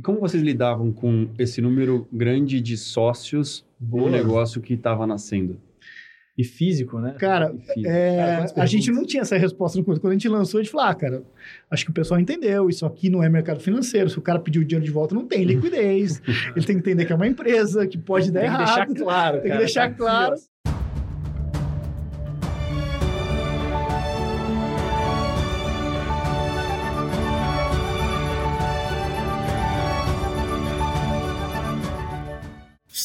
E como vocês lidavam com esse número grande de sócios Boa. no negócio que estava nascendo? E físico, né? Cara, físico. é, Cara, a gente não tinha essa resposta no começo. Quando a gente lançou, a gente falou, ah, cara, acho que o pessoal entendeu, isso aqui não é mercado financeiro. Se o cara pedir o dinheiro de volta, não tem liquidez. Ele tem que entender que é uma empresa, que pode dar Tem que deixar errado. claro, Tem que cara, deixar tá claro.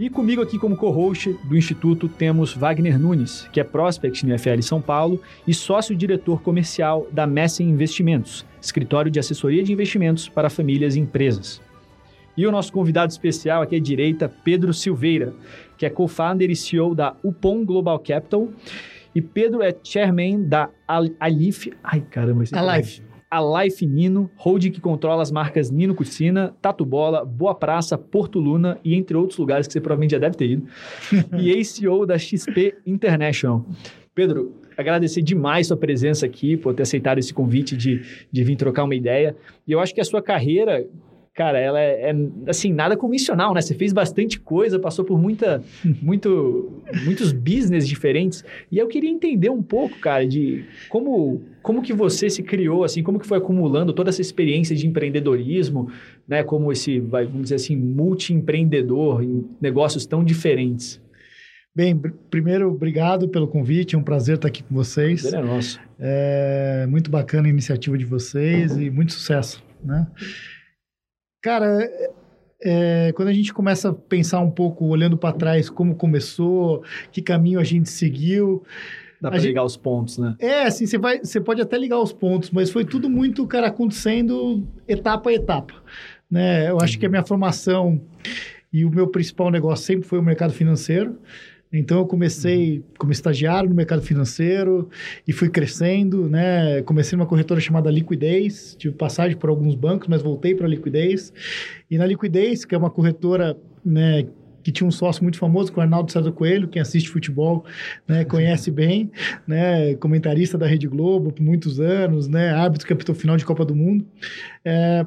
E comigo aqui como co-host do Instituto temos Wagner Nunes, que é prospect no FL São Paulo e sócio-diretor comercial da Messen Investimentos, escritório de assessoria de investimentos para famílias e empresas. E o nosso convidado especial aqui à direita, Pedro Silveira, que é co-founder e CEO da Upon Global Capital. E Pedro é chairman da Al- Alif... Ai, caramba. esse- Alive. A Life Nino, holding que controla as marcas Nino Cucina, Tatu Bola, Boa Praça, Porto Luna e entre outros lugares que você provavelmente já deve ter ido. e ex-CEO da XP International. Pedro, agradecer demais sua presença aqui, por ter aceitado esse convite de, de vir trocar uma ideia. E eu acho que a sua carreira, cara, ela é, é, assim, nada convencional, né? Você fez bastante coisa, passou por muita, muito, muitos business diferentes. E eu queria entender um pouco, cara, de como, como que você se criou, assim, como que foi acumulando toda essa experiência de empreendedorismo, né? Como esse, vamos dizer assim, multi-empreendedor em negócios tão diferentes. Bem, primeiro, obrigado pelo convite. É um prazer estar aqui com vocês. É nosso. É muito bacana a iniciativa de vocês e muito sucesso, né? Cara, é- é, quando a gente começa a pensar um pouco, olhando para trás, como começou, que caminho a gente seguiu, Dá A pra gente- ligar os pontos, né? é, assim, você vai, você pode até ligar os pontos, mas foi tudo muito, cara, acontecendo etapa a etapa, né? Eu acho que a minha formação e o meu principal negócio sempre foi o mercado financeiro. Então eu comecei como estagiário no mercado financeiro e fui crescendo, né? Comecei numa corretora chamada Liquidez, tive passagem por alguns bancos, mas voltei para a Liquidez. E na Liquidez, que é uma corretora, né, que tinha um sócio muito famoso, que é o Arnaldo César Coelho, quem assiste futebol, né, conhece bem, né, comentarista da Rede Globo por muitos anos, né, árbitro que apitou final de Copa do Mundo. É,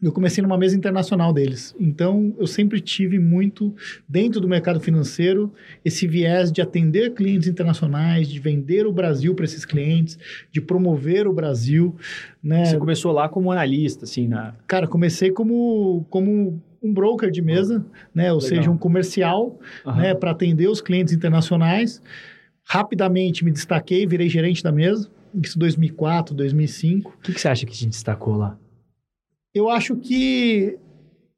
eu comecei numa mesa internacional deles. Então, eu sempre tive muito, dentro do mercado financeiro, esse viés de atender clientes internacionais, de vender o Brasil para esses clientes, de promover o Brasil. Né? Você começou lá como analista, assim, na... Cara, comecei como, como um broker de mesa, né? ou Legal. seja, um comercial né, para atender os clientes internacionais. Rapidamente me destaquei, virei gerente da mesa, isso 2004, 2005. O que, que você acha que te destacou lá? Eu acho que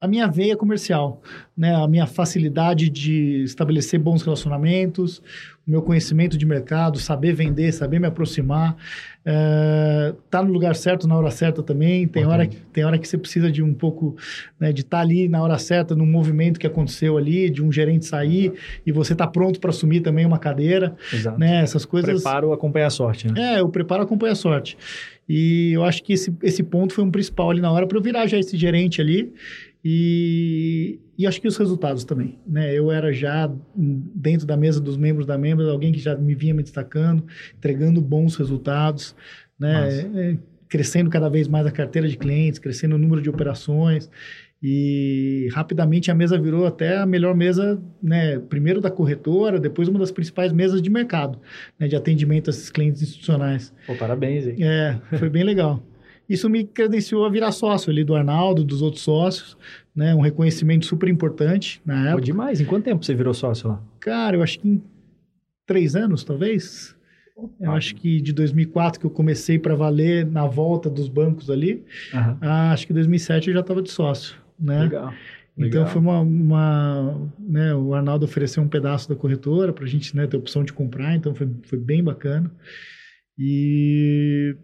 a minha veia comercial, né, a minha facilidade de estabelecer bons relacionamentos, o meu conhecimento de mercado, saber vender, saber me aproximar, é, tá no lugar certo na hora certa também. Tem hora, que, tem hora que você precisa de um pouco né, de estar ali na hora certa, num movimento que aconteceu ali, de um gerente sair e você tá pronto para assumir também uma cadeira, Exato. né? Essas coisas. Preparo acompanha a sorte, né? É, o preparo acompanha a sorte. E eu acho que esse, esse ponto foi um principal ali na hora para eu virar já esse gerente ali. E, e acho que os resultados também. Né? Eu era já dentro da mesa dos membros da membros, alguém que já me vinha me destacando, entregando bons resultados, né? É, crescendo cada vez mais a carteira de clientes, crescendo o número de operações. E rapidamente a mesa virou até a melhor mesa, né? Primeiro da corretora, depois uma das principais mesas de mercado, né? De atendimento a esses clientes institucionais. Pô, parabéns, hein? É, foi bem legal. Isso me credenciou a virar sócio ali do Arnaldo, dos outros sócios, né? Um reconhecimento super importante na Pô, época. demais. Em quanto tempo você virou sócio lá? Cara, eu acho que em três anos, talvez. Eu acho que de 2004 que eu comecei para valer na volta dos bancos ali, ah, acho que em 2007 eu já estava de sócio, né? Legal. Então Legal. foi uma, uma né, o Arnaldo ofereceu um pedaço da corretora para a gente né, ter opção de comprar, então foi, foi bem bacana. E,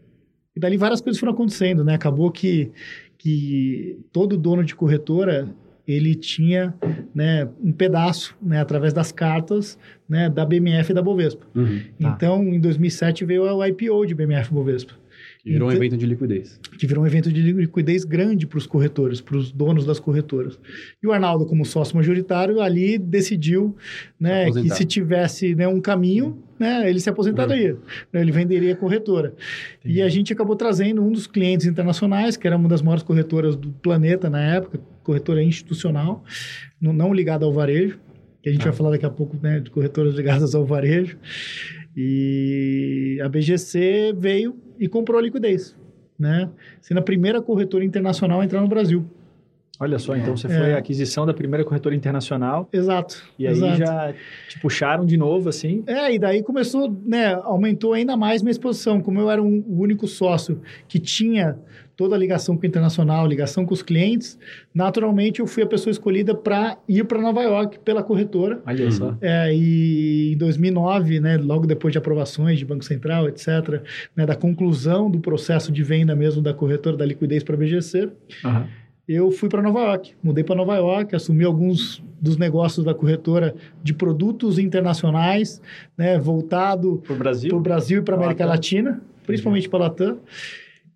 e dali várias coisas foram acontecendo, né? Acabou que, que todo dono de corretora ele tinha né, um pedaço né, através das cartas né, da BMF e da Bovespa. Uhum. Tá. Então, em 2007 veio o IPO de BMF e Bovespa Que virou um Então- evento de liquidez. que virou um evento de liquidez grande para os corretores, para os donos das corretoras. E o Arnaldo, como sócio majoritário, ali decidiu né, que se tivesse né, um caminho, né, ele se aposentaria, né, ele venderia a corretora. E a gente acabou trazendo um dos clientes internacionais, que era uma das maiores corretoras do planeta na época, corretora institucional, não, não ligada ao varejo, que a gente Ah. vai falar daqui a pouco né, de corretoras ligadas ao varejo. E a BGC veio e comprou a liquidez, né? Sendo a primeira corretora internacional a entrar no Brasil. Olha só, então você É. foi a aquisição da primeira corretora internacional Exato. e aí exato. já te puxaram de novo, assim. É, e daí começou, né, aumentou ainda mais minha exposição. Como eu era um, o único sócio que tinha toda a ligação com o internacional, ligação com os clientes, naturalmente eu fui a pessoa escolhida para ir para Nova York pela corretora. Olha Uhum. só. É, e em 2009, né, logo depois de aprovações de Banco Central, etc., né, da conclusão do processo de venda mesmo da corretora da liquidez para a BGC, Aham. Eu fui para Nova York. Mudei para Nova York, assumi alguns dos negócios da corretora de produtos internacionais, né, voltado Brasil? para o Brasil e para a América Latam. Latina, principalmente para a Latam.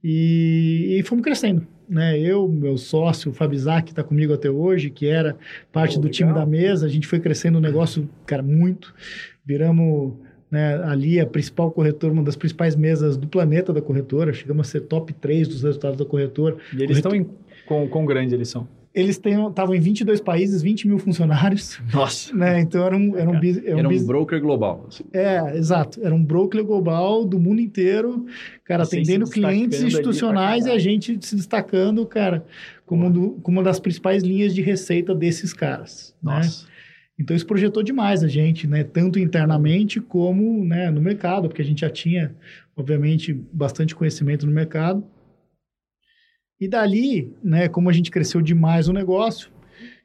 E, e fomos crescendo. Né? Eu, meu sócio, o Fabizak, que está comigo até hoje, que era parte Pô, do time legal. da mesa, a gente foi crescendo o negócio, cara, muito. Viramos né, ali a principal corretora, uma das principais mesas do planeta da corretora. Chegamos a ser top 3 dos resultados da corretora. E eles estão em... Com quão grande eles são? Eles estavam em 22 países, 20 mil funcionários, Nossa. né? Então era um, era um, bus- era um Era um bus- broker global. assim. É, exato. Era um broker global do mundo inteiro, cara, Vocês atendendo clientes institucionais e a gente se destacando, cara, como, do- como uma das principais linhas de receita desses caras. né? Nossa. Então isso projetou demais a gente, né? Tanto internamente como né, no mercado, porque a gente já tinha, obviamente, bastante conhecimento no mercado. E dali, né, como a gente cresceu demais o negócio,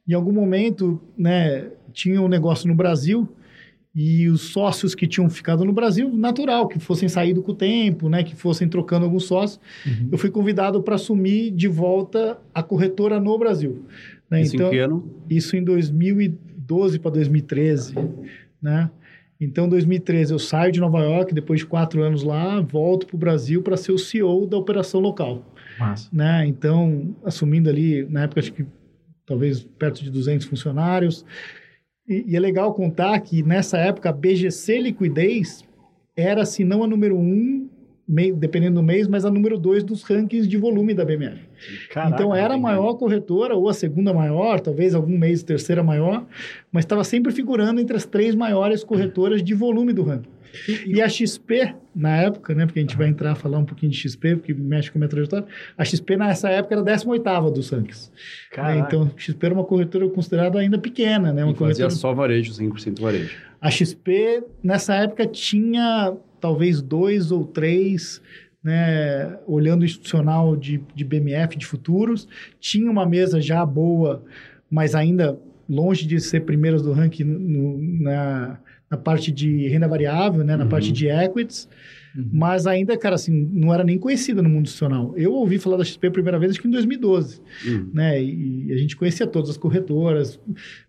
em algum momento, né, tinha um negócio no Brasil e os sócios que tinham ficado no Brasil, natural, que fossem saído com o tempo, né, que fossem trocando alguns sócios, Uhum. eu fui convidado para assumir de volta a corretora no Brasil. né? Isso em que ano? Isso em 2012 para 2013, né? Então, em 2013 eu saio de Nova York, depois de quatro anos lá, volto para o Brasil para ser o CEO da operação local, Massa. né? Então, assumindo ali, na época, acho que talvez perto de 200 funcionários. E, e é legal contar que nessa época a BGC Liquidez era, se não a número um, dependendo do mês, mas a número dois dos rankings de volume da BMF. Caraca, então era a maior corretora, ou a segunda maior, talvez algum mês terceira maior, mas estava sempre figurando entre as três maiores corretoras de volume do ranking. E a XP, na época, né, porque a gente vai entrar a falar um pouquinho de XP, porque mexe com a minha trajetória, a XP nessa época era a 18ª dos rankings. né? Então, XP era uma corretora considerada ainda pequena, né? Uma E fazia corretora... só varejo, 100% varejo. A XP, nessa época, tinha talvez dois ou três, né, olhando o institucional de, de BMF, de futuros. Tinha uma mesa já boa, mas ainda longe de ser primeiras do ranking no- na, na parte de renda variável, né, na Uhum. parte de equities. Uhum. Mas ainda, cara, assim, não era nem conhecida no mundo institucional. Eu ouvi falar da XP a primeira vez, acho que em 2012 Hum. né? E, e a gente conhecia todas as corretoras,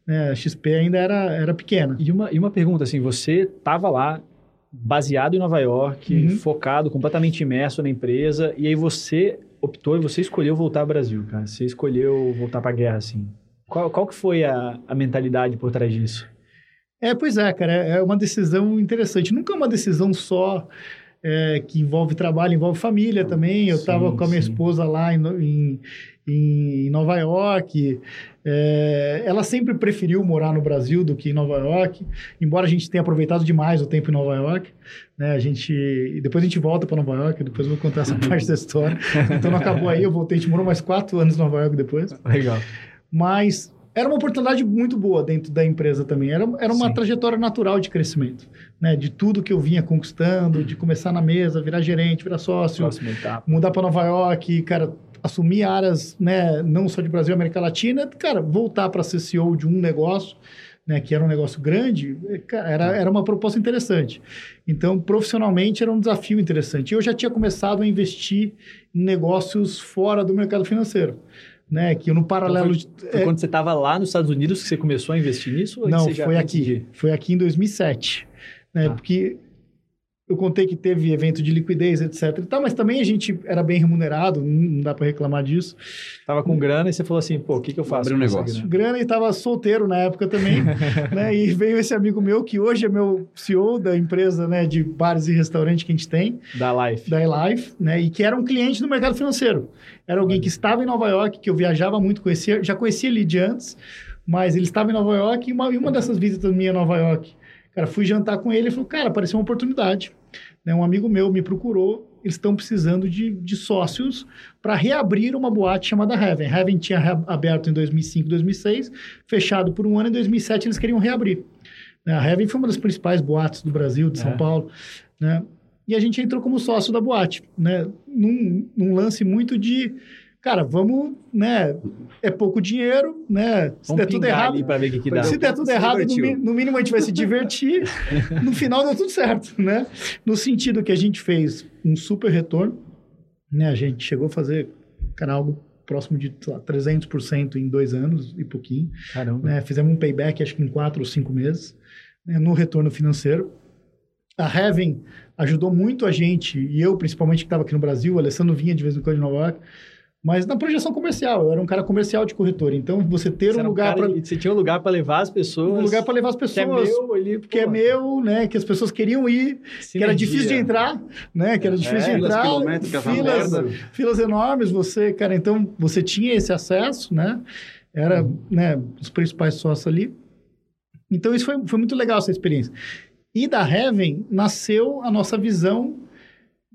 né? A XP ainda era, era pequena. E uma, e uma pergunta, assim, você estava lá, baseado em Nova York, Uhum. focado, completamente imerso na empresa, e aí você optou e você escolheu voltar ao Brasil, cara. Você escolheu voltar para a guerra, assim. Qual, qual que foi a, a mentalidade por trás disso? É, pois é, cara, é é uma decisão interessante. Nunca é uma decisão só é, que envolve trabalho, envolve família também. Eu estava com a minha sim. esposa lá em, em, em Nova York. É, ela sempre preferiu morar no Brasil do que em Nova York, embora a gente tenha aproveitado demais o tempo em Nova York. Né? A gente, depois a gente volta para Nova York, depois eu vou contar essa parte da história. Então não acabou aí, eu voltei, a gente morou mais quatro anos em Nova York depois. Legal. Mas era uma oportunidade muito boa dentro da empresa também. Era, era uma Sim. trajetória natural de crescimento, né? De tudo que eu vinha conquistando, de começar na mesa, virar gerente, virar sócio, mudar para Nova York, cara, assumir áreas, né? Não só de Brasil, América Latina, cara, voltar para ser CEO de um negócio, né, que era um negócio grande, cara, era, era uma proposta interessante. Então, profissionalmente, era um desafio interessante. Eu já tinha começado a investir em negócios fora do mercado financeiro. Né, que eu, no paralelo... Então foi, foi é, quando você estava lá nos Estados Unidos que você começou a investir nisso? ou não, foi aqui. Foi aqui em 2007. Né, Ah. Porque eu contei que teve evento de liquidez, etc. e tal, mas também a gente era bem remunerado, não dá para reclamar disso. Tava com grana e você falou assim, pô, o que, que eu faço? Abrir um negócio. grana? e estava solteiro na época também, né? E veio esse amigo meu, que hoje é meu CEO da empresa né, de bares e restaurantes que a gente tem, Da Life. da eLife, né? E que era um cliente do mercado financeiro. Era alguém que estava em Nova York, que eu viajava muito, conhecia, já conhecia ele de antes, mas ele estava em Nova York e uma, e uma dessas visitas minha a Nova York, cara, fui jantar com ele e falou, cara, apareceu uma oportunidade. Né? Um amigo meu me procurou, eles estão precisando de, de sócios para reabrir uma boate chamada Heaven. Heaven tinha aberto em 2005, 2006, fechado por um ano, em 2007 eles queriam reabrir. Né? A Heaven foi uma das principais boates do Brasil, de São É. Paulo, né? E a gente entrou como sócio da boate, né? Num, num lance muito de, cara, vamos, né? É pouco dinheiro, né? Se Vamos der tudo errado, ali pra ver o que, que dá. se der tudo Se errado, no, no mínimo a gente vai se divertir. no final deu tudo certo, né? No sentido que a gente fez um super retorno, né? A gente chegou a fazer, cara, algo próximo de, lá, 300% em dois anos e pouquinho. Caramba. né? Fizemos um payback, acho que em quatro ou cinco meses, né? no retorno financeiro. A Heaven ajudou muito a gente, e eu principalmente que estava aqui no Brasil, o Alessandro vinha de vez em quando de Nova York, mas na projeção comercial, eu era um cara comercial de corretor, então você ter Você um lugar cara- para Você tinha um lugar para levar as pessoas. um lugar para levar as que é pessoas, meu ali. que é meu, né, que as pessoas queriam ir, que era difícil de entrar, né, que era difícil de filas entrar, filas, filas enormes, você, cara, então você tinha esse acesso, né? Era, né, os principais sócios ali. Então isso foi, foi muito legal essa experiência. E da Heaven nasceu a nossa visão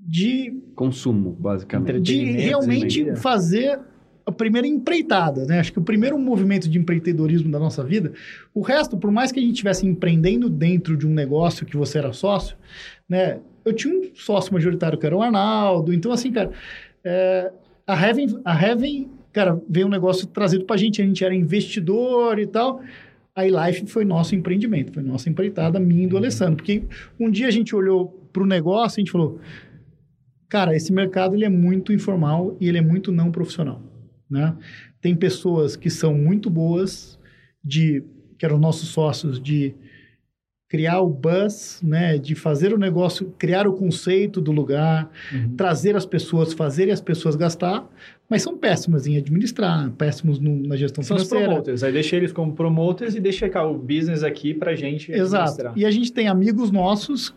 de, Consumo, basicamente. de realmente fazer a primeira empreitada, né? Acho que o primeiro movimento de empreendedorismo da nossa vida, o resto, por mais que a gente estivesse empreendendo dentro de um negócio que você era sócio, né? Eu tinha um sócio majoritário que era o Arnaldo, então assim, cara, é, a Heaven, a Heaven, cara, veio um negócio trazido pra gente, a gente era investidor e tal. A iLife foi nosso empreendimento, foi nossa empreitada, minha e do Alessandro, porque um dia a gente olhou pro negócio e a gente falou, cara, esse mercado ele é muito informal e ele é muito não profissional, né? Tem pessoas que são muito boas de que eram nossos sócios de criar o buzz, né, de fazer o negócio, criar o conceito do lugar, Uhum. trazer as pessoas, fazerem as pessoas gastar, mas são péssimas em administrar, péssimos no- na gestão São os financeira. promoters. Aí deixa eles como promoters e deixa cá o business aqui pra gente Exato. administrar. E a gente tem amigos nossos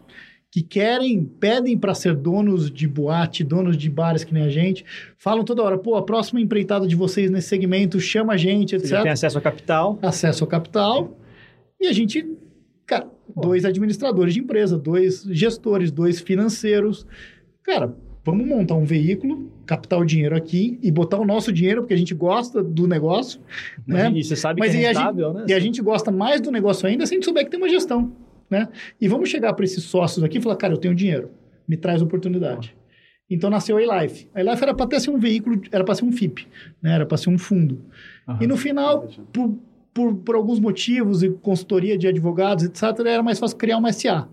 que querem, pedem para ser donos de boate, donos de bares que nem a gente, falam toda hora, pô, a próxima empreitada de vocês nesse segmento chama a gente, Você etc. já tem acesso a capital. Acesso ao capital. E a gente, cara, dois administradores de empresa, dois gestores, dois financeiros. Cara, vamos montar um veículo, captar o dinheiro aqui e botar o nosso dinheiro, porque a gente gosta do negócio, né? E você sabe Mas que é a gente- rentável, né? E a gente gosta mais do negócio ainda se a gente souber que tem uma gestão, né? E vamos chegar para esses sócios aqui e falar, cara, eu tenho dinheiro, me traz oportunidade. Então nasceu a iLife. A iLife era para até ser um veículo, era para ser um FIP, né? Era para ser um fundo. Aham. E no final, por, por, por alguns motivos e consultoria de advogados, etc., era mais fácil criar uma SA.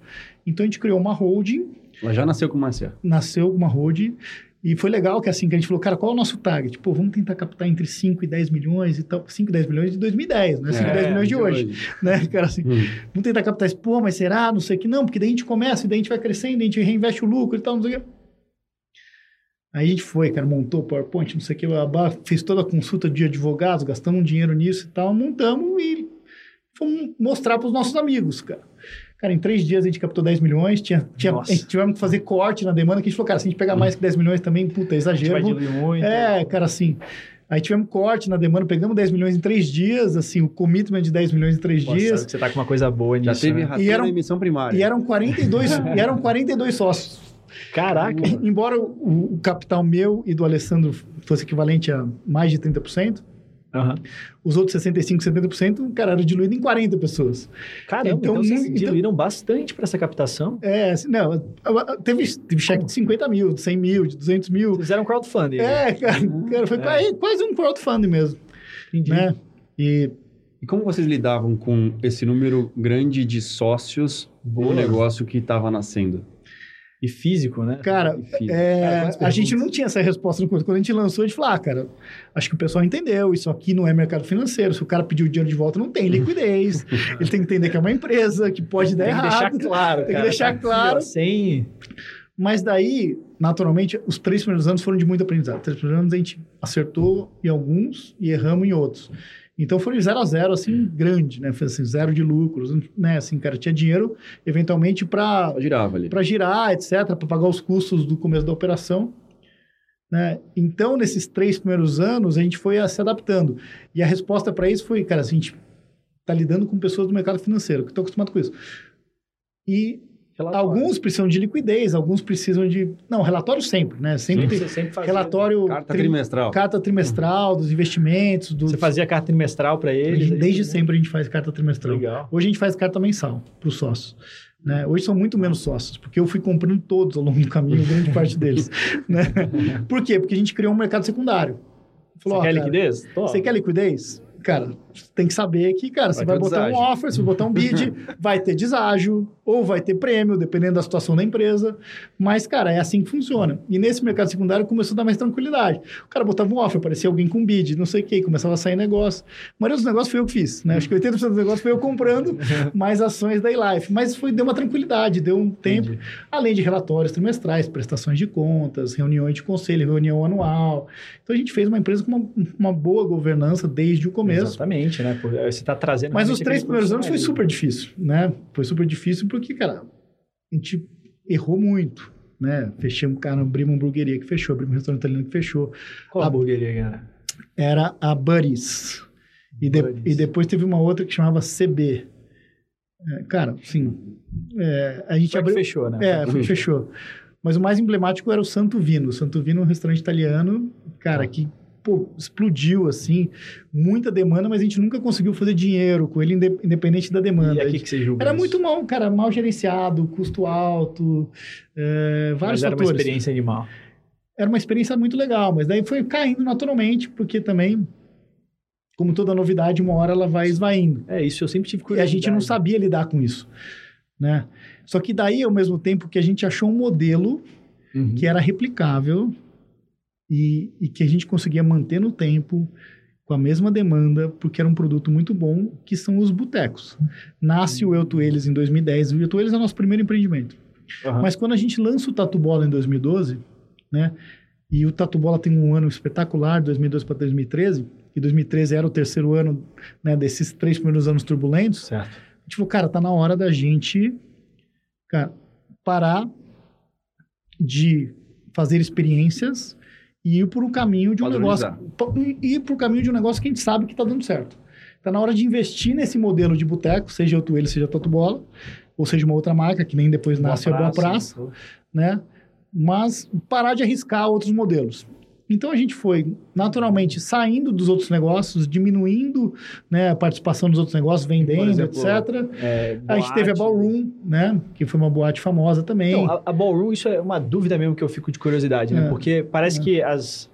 Então a gente criou uma holding, Ela já nasceu com uma CA. nasceu uma holding, e foi legal que assim, que a gente falou, cara, qual é o nosso target? Pô, vamos tentar captar entre 5 e 10 milhões e tal. 5 e 10 milhões de 2010, né? 5 e 10 milhões de hoje, né? Cara, assim, Hum. vamos tentar captar isso. Pô, mas será? Não sei o que. Não, porque daí a gente começa, e daí a gente vai crescendo, a gente reinveste o lucro e tal, não sei o que. Aí a gente foi, cara, montou o PowerPoint, não sei o que, blá, fez toda a consulta de advogados, gastamos um dinheiro nisso e tal, montamos e fomos mostrar para os nossos amigos, cara. Cara, em três dias a gente captou 10 milhões, tinha, tinha, a Nossa. gente tivemos que fazer corte na demanda, que a gente falou, cara, se a gente pegar mais que 10 milhões também, puta, é A gente exagero. vai diluir muito. é, cara, assim. Aí tivemos corte na demanda, pegamos 10 milhões em três dias, assim, o commitment de 10 milhões em três Pô, dias. você tá com uma coisa boa Já nisso, teve né? E era na emissão primária. E eram 42, e eram 42 sócios. Caraca. Embora o, o capital meu e do Alessandro fosse equivalente a mais de 30%, Aham. os outros 65, 70%, cara, era diluído em 40 pessoas. Caramba, então, Então, vocês muito- diluíram bastante pra essa captação. É, assim, não, teve, teve cheque de 50 mil, de 100 mil, de 200 mil. Fizeram crowdfunding. né? É, cara, cara, foi É. quase- quase um crowdfunding mesmo. Entendi. né? E E como vocês lidavam com esse número grande de sócios Boa. do negócio que estava nascendo? E físico, né? Cara, físico. é, Cara, a gente não tinha essa resposta no começo. Quando a gente lançou, a gente falou, ah, cara, acho que o pessoal entendeu, isso aqui não é mercado financeiro. Se o cara pedir o dinheiro de volta, não tem liquidez. ele tem que entender que é uma empresa, que pode dar Tem que deixar errado. claro, Tem que cara. deixar Aqui, claro. sem... Mas daí, naturalmente, os três primeiros anos foram de muito aprendizado. Os três primeiros anos a gente acertou em alguns e erramos em outros. Então foi zero a zero, assim, grande, né? Foi assim, zero de lucros, né? Assim, cara, tinha dinheiro, eventualmente, para girava ali. para girar, etc., para pagar os custos do começo da operação. Né? Então, nesses três primeiros anos, a gente foi ah, se adaptando. E a resposta para isso foi, cara, a gente está lidando com pessoas do mercado financeiro, que estão acostumados com isso. E alguns precisam de liquidez, alguns precisam de... Não, relatório sempre, né? Sempre tem Você sempre fazia... relatório... Carta tri- trimestral. Carta trimestral dos investimentos, dos... Você fazia carta trimestral para eles? gente- aí, Desde né? sempre a gente faz carta trimestral. Legal. Hoje a gente faz carta mensal para os sócios. Né? Hoje são muito menos sócios, porque eu fui comprando todos ao longo do caminho, grande parte deles. né? Por quê? Porque a gente criou um mercado secundário. Você Falou, ó, quer cara, liquidez? Tô. Você quer liquidez? Cara, você tem que saber que, cara, você Vai vai ter botar um deságio. offer, você vai botar um bid, vai ter deságio, ou vai ter prêmio, dependendo da situação da empresa. Mas, cara, é assim que funciona. E nesse mercado secundário começou a dar mais tranquilidade. O cara botava um offer, aparecia alguém com bid, não sei o quê, começava a sair negócio. A maioria dos negócios foi eu que fiz, né? Acho que 80% dos negócios foi eu comprando mais ações da iLife. Mas foi, deu uma tranquilidade, deu um tempo. Entendi. Além de relatórios trimestrais, prestações de contas, reuniões de conselho, reunião anual. Então a gente fez uma empresa com uma, uma boa governança desde o começo. Exatamente, né? Pô, Você está trazendo... Mas os três primeiros anos foi super difícil, né? Foi super difícil porque, cara, a gente errou muito, né? Fechamos, cara, abrimos uma hamburgueria que fechou, abrimos um restaurante italiano que fechou. Qual A- hamburgueria, cara? Era a Buddies. E, de- e depois teve uma outra que chamava CB. É, cara, sim. é, a gente Foi abriu... fechou, né? É, foi- fechou. Mas o mais emblemático era o Santo Vino. O Santo Vino é um restaurante italiano, cara, que pô, explodiu, assim, muita demanda, mas a gente nunca conseguiu fazer dinheiro com ele, inde- independente da demanda. E aqui gente- que você julga Era isso? muito mal, cara, mal gerenciado, custo alto, é, vários Mas era uma fatores. experiência animal. Era uma experiência muito legal, mas daí foi caindo naturalmente, porque também, como toda novidade, uma hora ela vai esvaindo. É, isso eu sempre tive E a curiosidade. gente não sabia lidar com isso, né? Só que daí, ao mesmo tempo que a gente achou um modelo Uhum. que era replicável e, e que a gente conseguia manter no tempo com a mesma demanda, porque era um produto muito bom, que são os botecos. Nasce o Eu Tu Eles em 2010, o Eu Tu Eles é o nosso primeiro empreendimento. Aham. Mas quando a gente lança o Tatu Bola em 2012, né? E o Tatu Bola tem um ano espetacular, 2012 para 2013, e 2013 era o terceiro ano né, desses três primeiros anos turbulentos, Certo. a gente falou, cara, tá na hora da gente cara, parar de fazer experiências e ir por um caminho de um Padronizar. negócio. Ir por um caminho de um negócio que a gente sabe que tá dando certo. Tá na hora de investir nesse modelo de boteco, seja o Tuelo, seja a Tatu Bola, ou seja uma outra marca, que nem depois nasce a Boa Praça né? Mas parar de arriscar outros modelos. Então a gente foi naturalmente saindo dos outros negócios, diminuindo né, a participação dos outros negócios, vendendo, exemplo, etc. É, A gente teve a. Ballroom, né? Que foi uma boate famosa também. Então, a, a Ballroom, isso é uma dúvida mesmo que eu fico de curiosidade, né? É. Porque parece É. que as...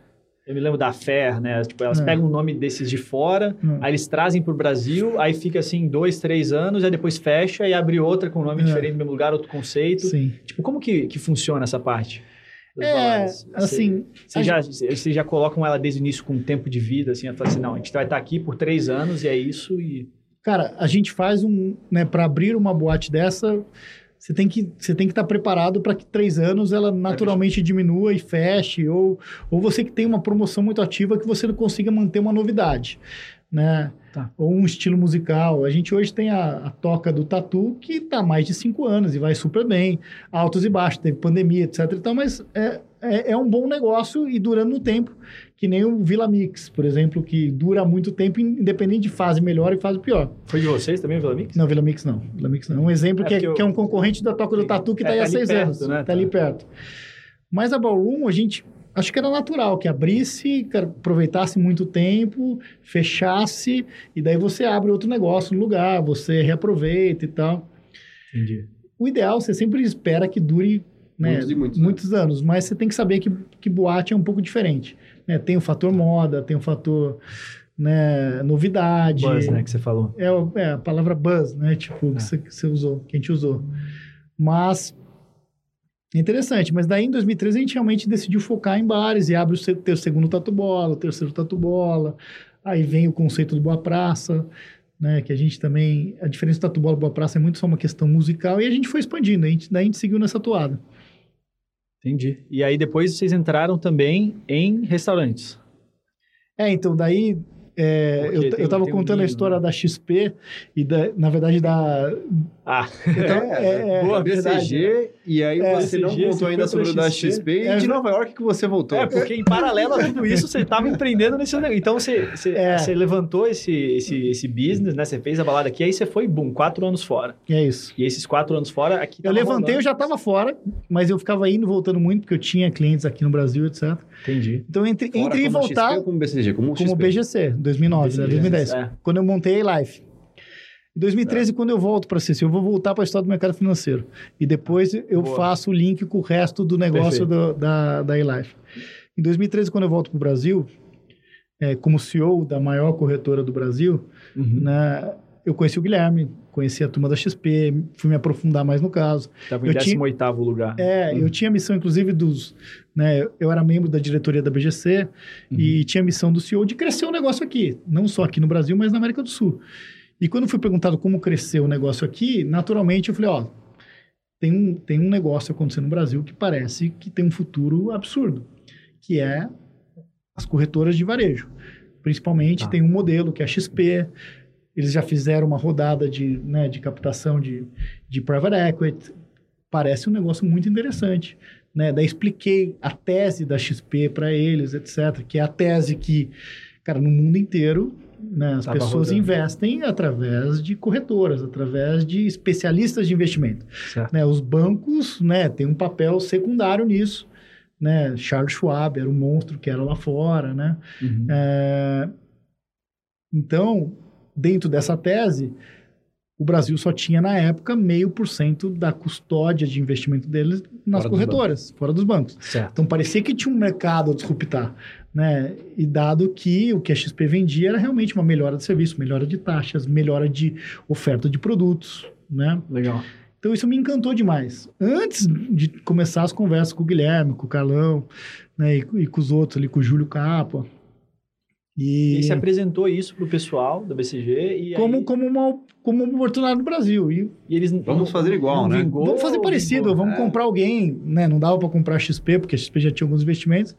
Eu me lembro da Fair, né? Tipo, elas É. pegam um nome desses de fora, Hum. aí eles trazem pro Brasil, aí fica assim dois, três anos, aí depois fecha e abre outra com um nome É. diferente no mesmo lugar, outro conceito. Sim. Tipo, como que, que funciona essa parte? É, baladas? assim, Você já, você já colocam ela desde o início com tempo de vida, assim, fala assim, não, a gente vai estar aqui por três anos e é isso e... Cara, a gente faz um, né, para abrir uma boate dessa, você tem que você tem que estar preparado para que três anos ela naturalmente diminua e feche, ou, ou você que tem uma promoção muito ativa que você não consiga manter uma novidade, né? Tá. Ou um estilo musical. A gente hoje tem a, a toca do Tatu que está há mais de cinco anos e vai super bem, altos e baixos, teve pandemia, etc. Então, mas é, é, é um bom negócio e durando no tempo, que nem o Vila Mix, por exemplo, que dura muito tempo, independente de fase melhor e fase pior. Foi de vocês também, Vila Mix? Não, Vila Mix não. Vila Mix não. É um exemplo É que, é, que é um concorrente da Toca do Tatu que É, está aí tá há seis perto, anos. né? Tá ali Tá. perto. Mas a Ballroom, a gente acho que era natural, que abrisse, cara, aproveitasse muito tempo, fechasse, e daí você abre outro negócio no lugar, você reaproveita e tal. Entendi. O ideal, você sempre espera que dure né, Muitos muitos, muitos anos, mas você tem que saber que, que boate é um pouco diferente. né? Tem o fator moda, tem o fator né, novidade. Buzz, né, que você falou. É, é a palavra buzz, né? Tipo, que você, que você usou, que a gente usou. Mas é interessante. Mas daí em 2013 a gente realmente decidiu focar em bares e abre o o segundo Tatu Bola, o terceiro Tatu Bola. Aí vem o conceito do Boa Praça, né? Que a gente também. A diferença do Tatu Bola e Boa Praça é muito só uma questão musical e a gente foi expandindo. A gente, daí a gente seguiu nessa toada. Entendi. E aí depois vocês entraram também em restaurantes. É, então daí. É, eu, tem- eu tava tem um contando a história né? da XP e da, na verdade da. Ah, Então, é, é, Boa é verdade. BCG, e aí É, você não BCG, contou você ainda sobre o da XP. E É, de eu- Nova York que você voltou. É, porque em paralelo a tudo isso, você estava empreendendo nesse negócio. Então, você, você, É. você levantou esse, esse, esse business, né? Você fez a balada aqui, aí você foi, boom, quatro anos fora. É isso. E esses quatro anos fora, aqui Eu tava levantei, eu rolando. já estava fora, mas eu ficava indo e voltando muito, porque eu tinha clientes aqui no Brasil, etc. Entendi. Então, entre, Fora entre e voltar, XP ou como BCG? Como, como XP. BGC, 2009, né? 2010. É. Quando eu montei a Life. Em 2013, quando eu volto para CC, eu vou voltar para a história do mercado financeiro. E depois eu Boa. faço o link com o resto do negócio do, da, da eLife. Em 2013, quando eu volto para o Brasil, é, como CEO da maior corretora do Brasil, Uhum. né, eu conheci o Guilherme, conheci a turma da XP, fui me aprofundar mais no caso. Tava em Eu tinha- 18º lugar. É, eu tinha a missão, inclusive, dos. Né, eu era membro da diretoria da BGC e tinha a missão do CEO de crescer o negócio aqui, não só aqui no Brasil, mas na América do Sul. E quando fui perguntado como crescer o negócio aqui, naturalmente eu falei: ó, tem um, tem um negócio acontecendo no Brasil que parece que tem um futuro absurdo, que é as corretoras de varejo. Principalmente Tá. tem um modelo que é a XP, eles já fizeram uma rodada de, né, de captação de, de private equity, parece um negócio muito interessante. Né? Daí expliquei a tese da XP para eles, etc., que é a tese que, cara, no mundo inteiro, né, as Tava pessoas rodando. investem através de corretoras, através de especialistas de investimento. Né? Os bancos né, têm um papel secundário nisso. Né? Charles Schwab era um monstro que era lá fora, né? Uhum. É, Então, dentro dessa tese, o Brasil só tinha, na época, meio por cento da custódia de investimento deles nas Fora dos corretoras, fora dos bancos. Certo. Então, parecia que tinha um mercado a disruptar, né? E dado que o que a XP vendia era realmente uma melhora de serviço, melhora de taxas, melhora de oferta de produtos, né? Legal. Então isso me encantou demais. Antes de começar as conversas com o Guilherme, com o Carlão, né, e, e com os outros ali, com o Júlio Capa. E E, aí você apresentou isso pro pessoal da BCG e como, aí, como, uma, como uma oportunidade no Brasil. E e eles Vamos fazer igual, né? vingou, vamos fazer parecido, vingou? vamos É. comprar alguém, né? Não dava para comprar XP, porque a XP já tinha alguns investimentos.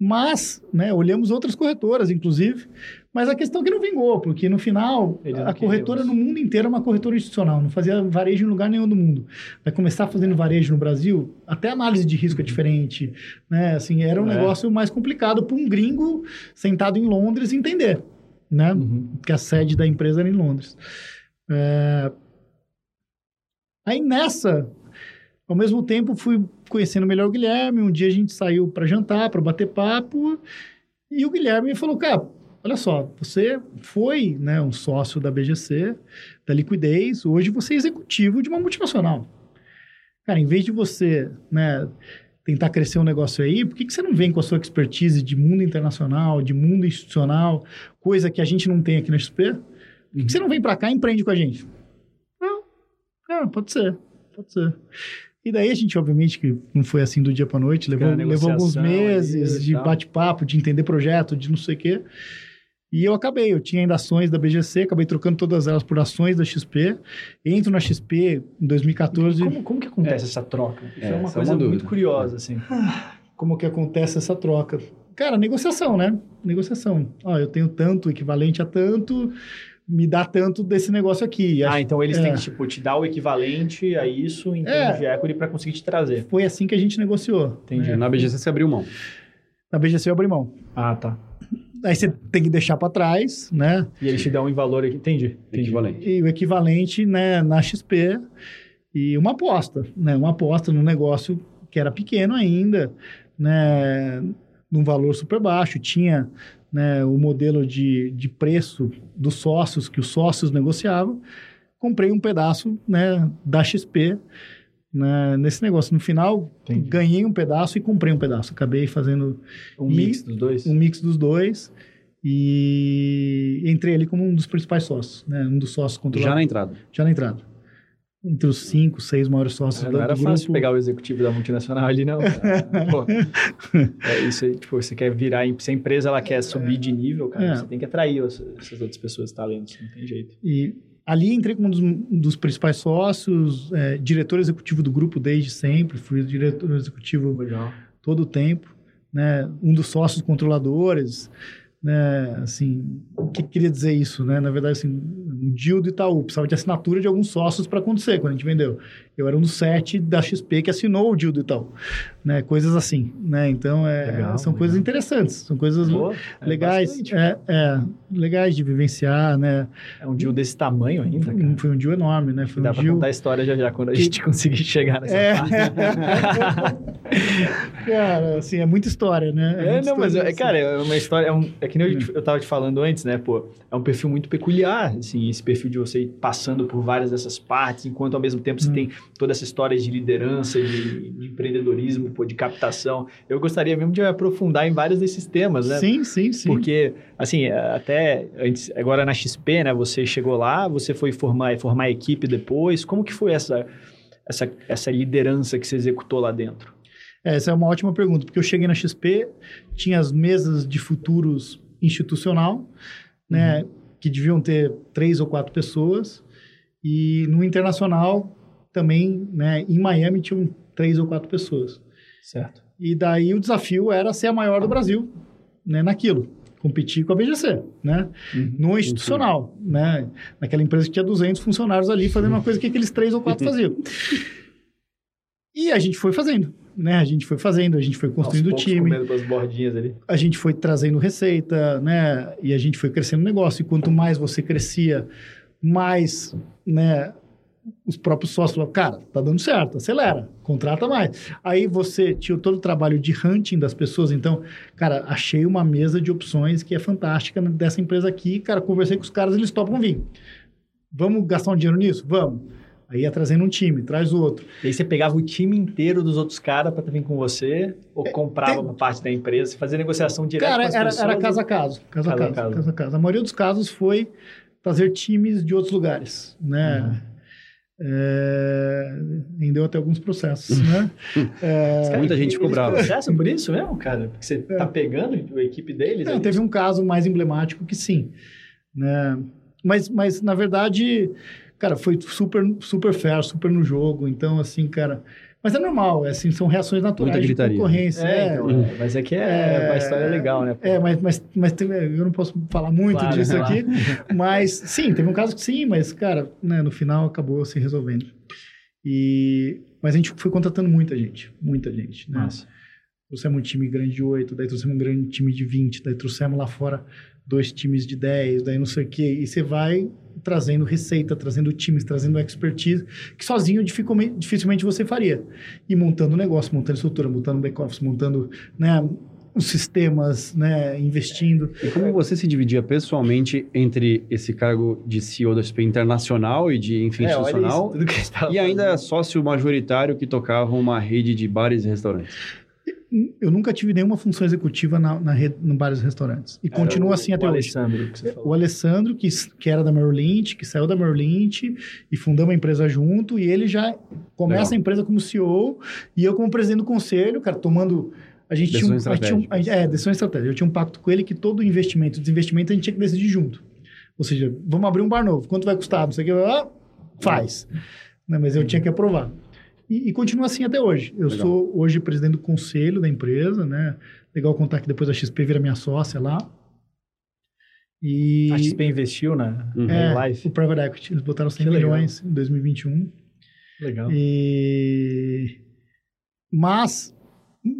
Mas, né, olhamos outras corretoras, inclusive. Mas a questão é que não vingou, porque no final, a corretora no mundo inteiro é uma corretora institucional, não fazia varejo em lugar nenhum do mundo. Vai começar fazendo varejo no Brasil, até a análise de risco é diferente, né? Assim, era um É. negócio mais complicado para um gringo sentado em Londres entender, né? Uhum. que a sede da empresa era em Londres. É, Aí nessa, ao mesmo tempo, fui conhecendo melhor o Guilherme. Um dia a gente saiu para jantar, para bater papo, e o Guilherme falou: Cara, olha só, você foi né, um sócio da BGC, da liquidez, hoje você é executivo de uma multinacional. Cara, em vez de você né, tentar crescer um negócio aí, por que, que você não vem com a sua expertise de mundo internacional, de mundo institucional, coisa que a gente não tem aqui na XP? Por que, que você não vem para cá e empreende com a gente? Não, pode ser, pode ser. E daí a gente, obviamente, que não foi assim do dia para noite, levou, levou alguns meses de bate-papo, de entender projeto, de não sei o quê. E eu acabei, eu tinha ainda ações da BGC, acabei trocando todas elas por ações da XP. Entro na XP em 2014. Como, como que acontece essa troca? Isso é, É, uma essa é coisa uma muito curiosa, assim. como que acontece essa troca? Cara, negociação, né? Negociação. Ó, eu tenho tanto equivalente a tanto, me dá tanto desse negócio aqui. Ah, então eles é. têm que, tipo, te dar o equivalente a isso em É. termos de equity para conseguir te trazer. Foi assim que a gente negociou. Entendi. né? Na BGC você abriu mão. Na BGC eu abri mão. Ah, tá. Aí você tem que deixar para trás, né? E eles te dão um valor aqui. Entendi. entendi. Equivalente. E o equivalente né, na XP e uma aposta, né? Uma aposta num negócio que era pequeno ainda, né? Num valor super baixo. Tinha né, o modelo de, de preço dos sócios, que os sócios negociavam. Comprei um pedaço né, da XP né, nesse negócio. No final, Entendi. ganhei um pedaço e comprei um pedaço. Acabei fazendo Um mix dos dois? um mix dos dois. E entrei ali como um dos principais sócios, né? Um dos sócios Já controladores. na entrada. Já na entrada. Entre os cinco, seis maiores sócios Não do, era do fácil grupo. pegar o executivo da multinacional ali, não. Pô, é isso aí, tipo, você quer virar, se a empresa ela quer subir de nível, cara, É. você tem que atrair essas outras pessoas talentos, não tem jeito. E ali entrei como um dos, um dos principais sócios, é, diretor executivo do grupo desde sempre, fui diretor executivo Legal. todo o tempo, né? Um dos sócios controladores, né? Assim, o que queria dizer isso, né? Na verdade, assim, um deal do Itaú precisava de assinatura de alguns sócios para acontecer quando a gente vendeu. Eu era um dos sete da XP que assinou o deal do Itaú, né? Coisas assim, né? Então, é, Legal, são legal. coisas interessantes, são coisas Pô, é legais, bastante. é, é, legais de vivenciar, né? É um deal desse tamanho ainda, cara. Foi um deal enorme, né? Foi Dá um pra deal... contar a história já já, quando a gente conseguir chegar nessa É. parte. Cara, assim, é muita história, né? É, muita não, mas, história, é, assim. cara, é uma história. É, um, é que nem eu, te- eu tava te falando antes, né, pô? É um perfil muito peculiar, assim, esse perfil de você ir passando por várias dessas partes, enquanto ao mesmo tempo você Hum. tem toda essa história de liderança, de, de empreendedorismo, pô, de captação. Eu gostaria mesmo de aprofundar em vários desses temas, né? Sim, sim, sim. Porque, assim, até antes, agora na XP, né? Você chegou lá, você foi formar, formar a equipe depois. Como que foi essa, essa, essa liderança que você executou lá dentro? É, Essa é uma ótima pergunta, porque eu cheguei na XP, tinha as mesas de futuros institucional, né, que deviam ter três ou quatro pessoas, e no internacional também, né, em Miami tinham três ou quatro pessoas. Certo. E daí o desafio era ser a maior do Brasil, né, naquilo, competir com a BGC, né, no institucional, né, naquela empresa que tinha 200 funcionários ali fazendo uma coisa que aqueles três ou quatro faziam. E a gente foi fazendo, né, a gente foi fazendo, a gente foi construindo o time, a gente foi trazendo receita, né? E a gente foi crescendo o negócio. E quanto mais você crescia, mais, né? Os próprios sócios falavam, cara, tá dando certo, acelera, contrata mais. Aí você tinha todo o trabalho de hunting das pessoas, então, cara, achei uma mesa de opções que é fantástica dessa empresa aqui, cara, conversei com os caras, eles topam vir. Vamos gastar um dinheiro nisso? Vamos. Aí ia trazendo um time, traz outro. E aí você pegava o time inteiro dos outros caras pra vir com você, ou comprava tem- uma parte da empresa, você fazia negociação direta Cara, com as era, pessoas. era caso a caso. Caso a Caso a caso, caso. caso a caso. A maioria dos casos foi trazer times de outros lugares, né? Uhum. É, rendeu até alguns processos, né? É, Cara, Muita gente ficou brava. processam por isso mesmo, cara? Porque você tá pegando a equipe deles? não, ali? teve um caso mais emblemático que sim, né? Mas, mas na verdade, cara, foi super, super fair, super no jogo. Então, assim, cara... Mas é normal, é assim, são reações naturais Muita de gritaria. concorrência. É, é. então, é, mas é que é, uma história legal, né? pô? É, mas, mas, mas tem- eu não posso falar muito Claro, disso claro. aqui. Mas sim, teve um caso que sim, mas, cara, né, no final acabou se resolvendo. E, mas a gente foi contratando muita gente, muita gente. Né? Nossa. Trouxemos um time grande de 8, daí trouxemos um grande time de 20, daí trouxemos lá fora dois times de 10, daí não sei o quê. E você vai trazendo receita, trazendo times, trazendo expertise, que sozinho dificilmente, você faria. E montando negócio, montando estrutura, montando back-office, montando né, os sistemas, né, investindo. E como você se dividia pessoalmente entre esse cargo de CEO da XP internacional e de, enfim, É, institucional, isso, e ainda sócio majoritário que tocava uma rede de bares e restaurantes? Eu nunca tive nenhuma função executiva na, na rede, no bares e restaurantes. E Era continua o- assim o até hoje. Alessandro que falou. O Alessandro, que, que era da Merrill Lynch, que saiu da Merrill Lynch e fundamos a empresa junto, e ele já começa Legal. a empresa como CEO e eu como presidente do conselho, cara, tomando... A gente tinha, um, Decisões a gente tinha um, estratégicas. é, decisão estratégica. Eu tinha um pacto com ele que todo investimento, desinvestimento, a gente tinha que decidir junto. Ou seja, vamos abrir um bar novo, quanto vai custar? Não sei o que, ah, faz. Né, mas eu tinha que aprovar. E, e continua assim até hoje. Eu Legal. sou hoje presidente do conselho da empresa, né? Legal contar que depois a XP vira minha sócia lá. E A XP investiu na, Uhum. é, Life. o Private Equity, eles botaram 100 Que legal. milhões em 2021. Legal. E... Mas,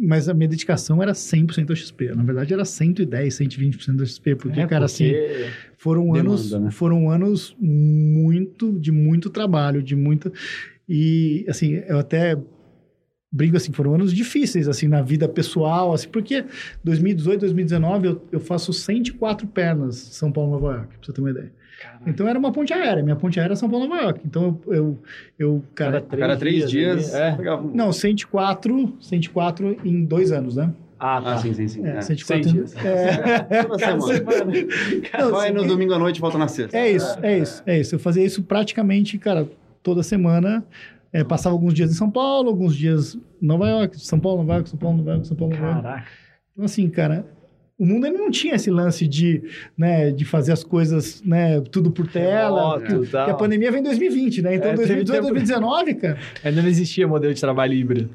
mas a minha dedicação era 100% ao XP. Na verdade, era 110, 120% do XP, porque, É, cara, assim, porque- foram Demanda, anos, né? foram anos muito de muito trabalho, de muita e assim, eu até brinco assim, foram anos difíceis assim na vida pessoal, assim, porque 2018, 2019 eu, eu faço 104 pernas São Paulo Nova York, pra você ter uma ideia. Caraca. Então era uma ponte aérea, minha ponte aérea é São Paulo Nova York. Então eu eu, eu cara, A cada três dias, ali, é. pegava um- não, 104, 104 em dois anos, né? Ah, tá. Ah, sim, sim, sim. É, É. 104 Seis dias. É, Toda semana. Não, Vai no domingo à noite e volta na sexta. é isso, é isso, é isso. Eu fazia isso praticamente, cara, toda semana. É, passava alguns dias em São Paulo, alguns dias em Nova York, São Paulo, Nova York, São Paulo, Nova York, São Paulo, Nova York. Caraca. Então, assim, cara, o mundo ainda não tinha esse lance de, né, de fazer as coisas, né, tudo por tela. Remoto, Porque tal. a pandemia vem em 2020, né? Então, É, teve 2018, tempo- 2019, cara. Ainda não existia modelo de trabalho híbrido.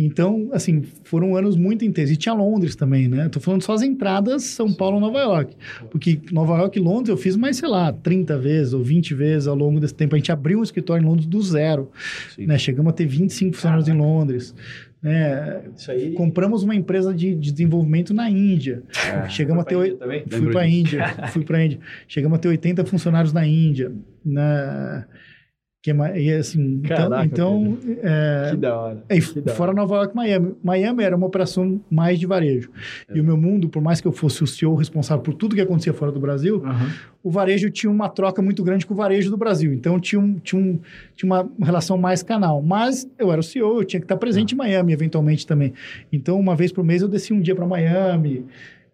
Então, assim, foram anos muito intensos. E tinha Londres também, né? Tô falando só as entradas São Paulo, Nova York. Porque Nova York e Londres eu fiz mais, sei lá, 30 vezes ou 20 vezes ao longo desse tempo. A gente abriu um escritório em Londres do zero, Sim. né? Chegamos a ter 25 funcionários em Londres. Né? Isso aí. Compramos uma empresa de, de desenvolvimento na Índia. É. Chegamos a ter... também? Fui para a. Índia, fui para a Índia. Chegamos a ter 80 funcionários na Índia, na que é e assim, Caraca, então, então é, Que da hora. é, Que da fora Nova York, Miami. Miami era uma operação mais de varejo. E o meu mundo, por mais que eu fosse o CEO responsável por tudo que acontecia fora do Brasil, Aham. o varejo tinha uma troca muito grande com o varejo do Brasil. Então tinha, um, tinha, um, tinha uma relação mais canal. Mas eu era o CEO, eu tinha que estar presente em Miami eventualmente também. Então, uma vez por mês eu descia um dia para Miami.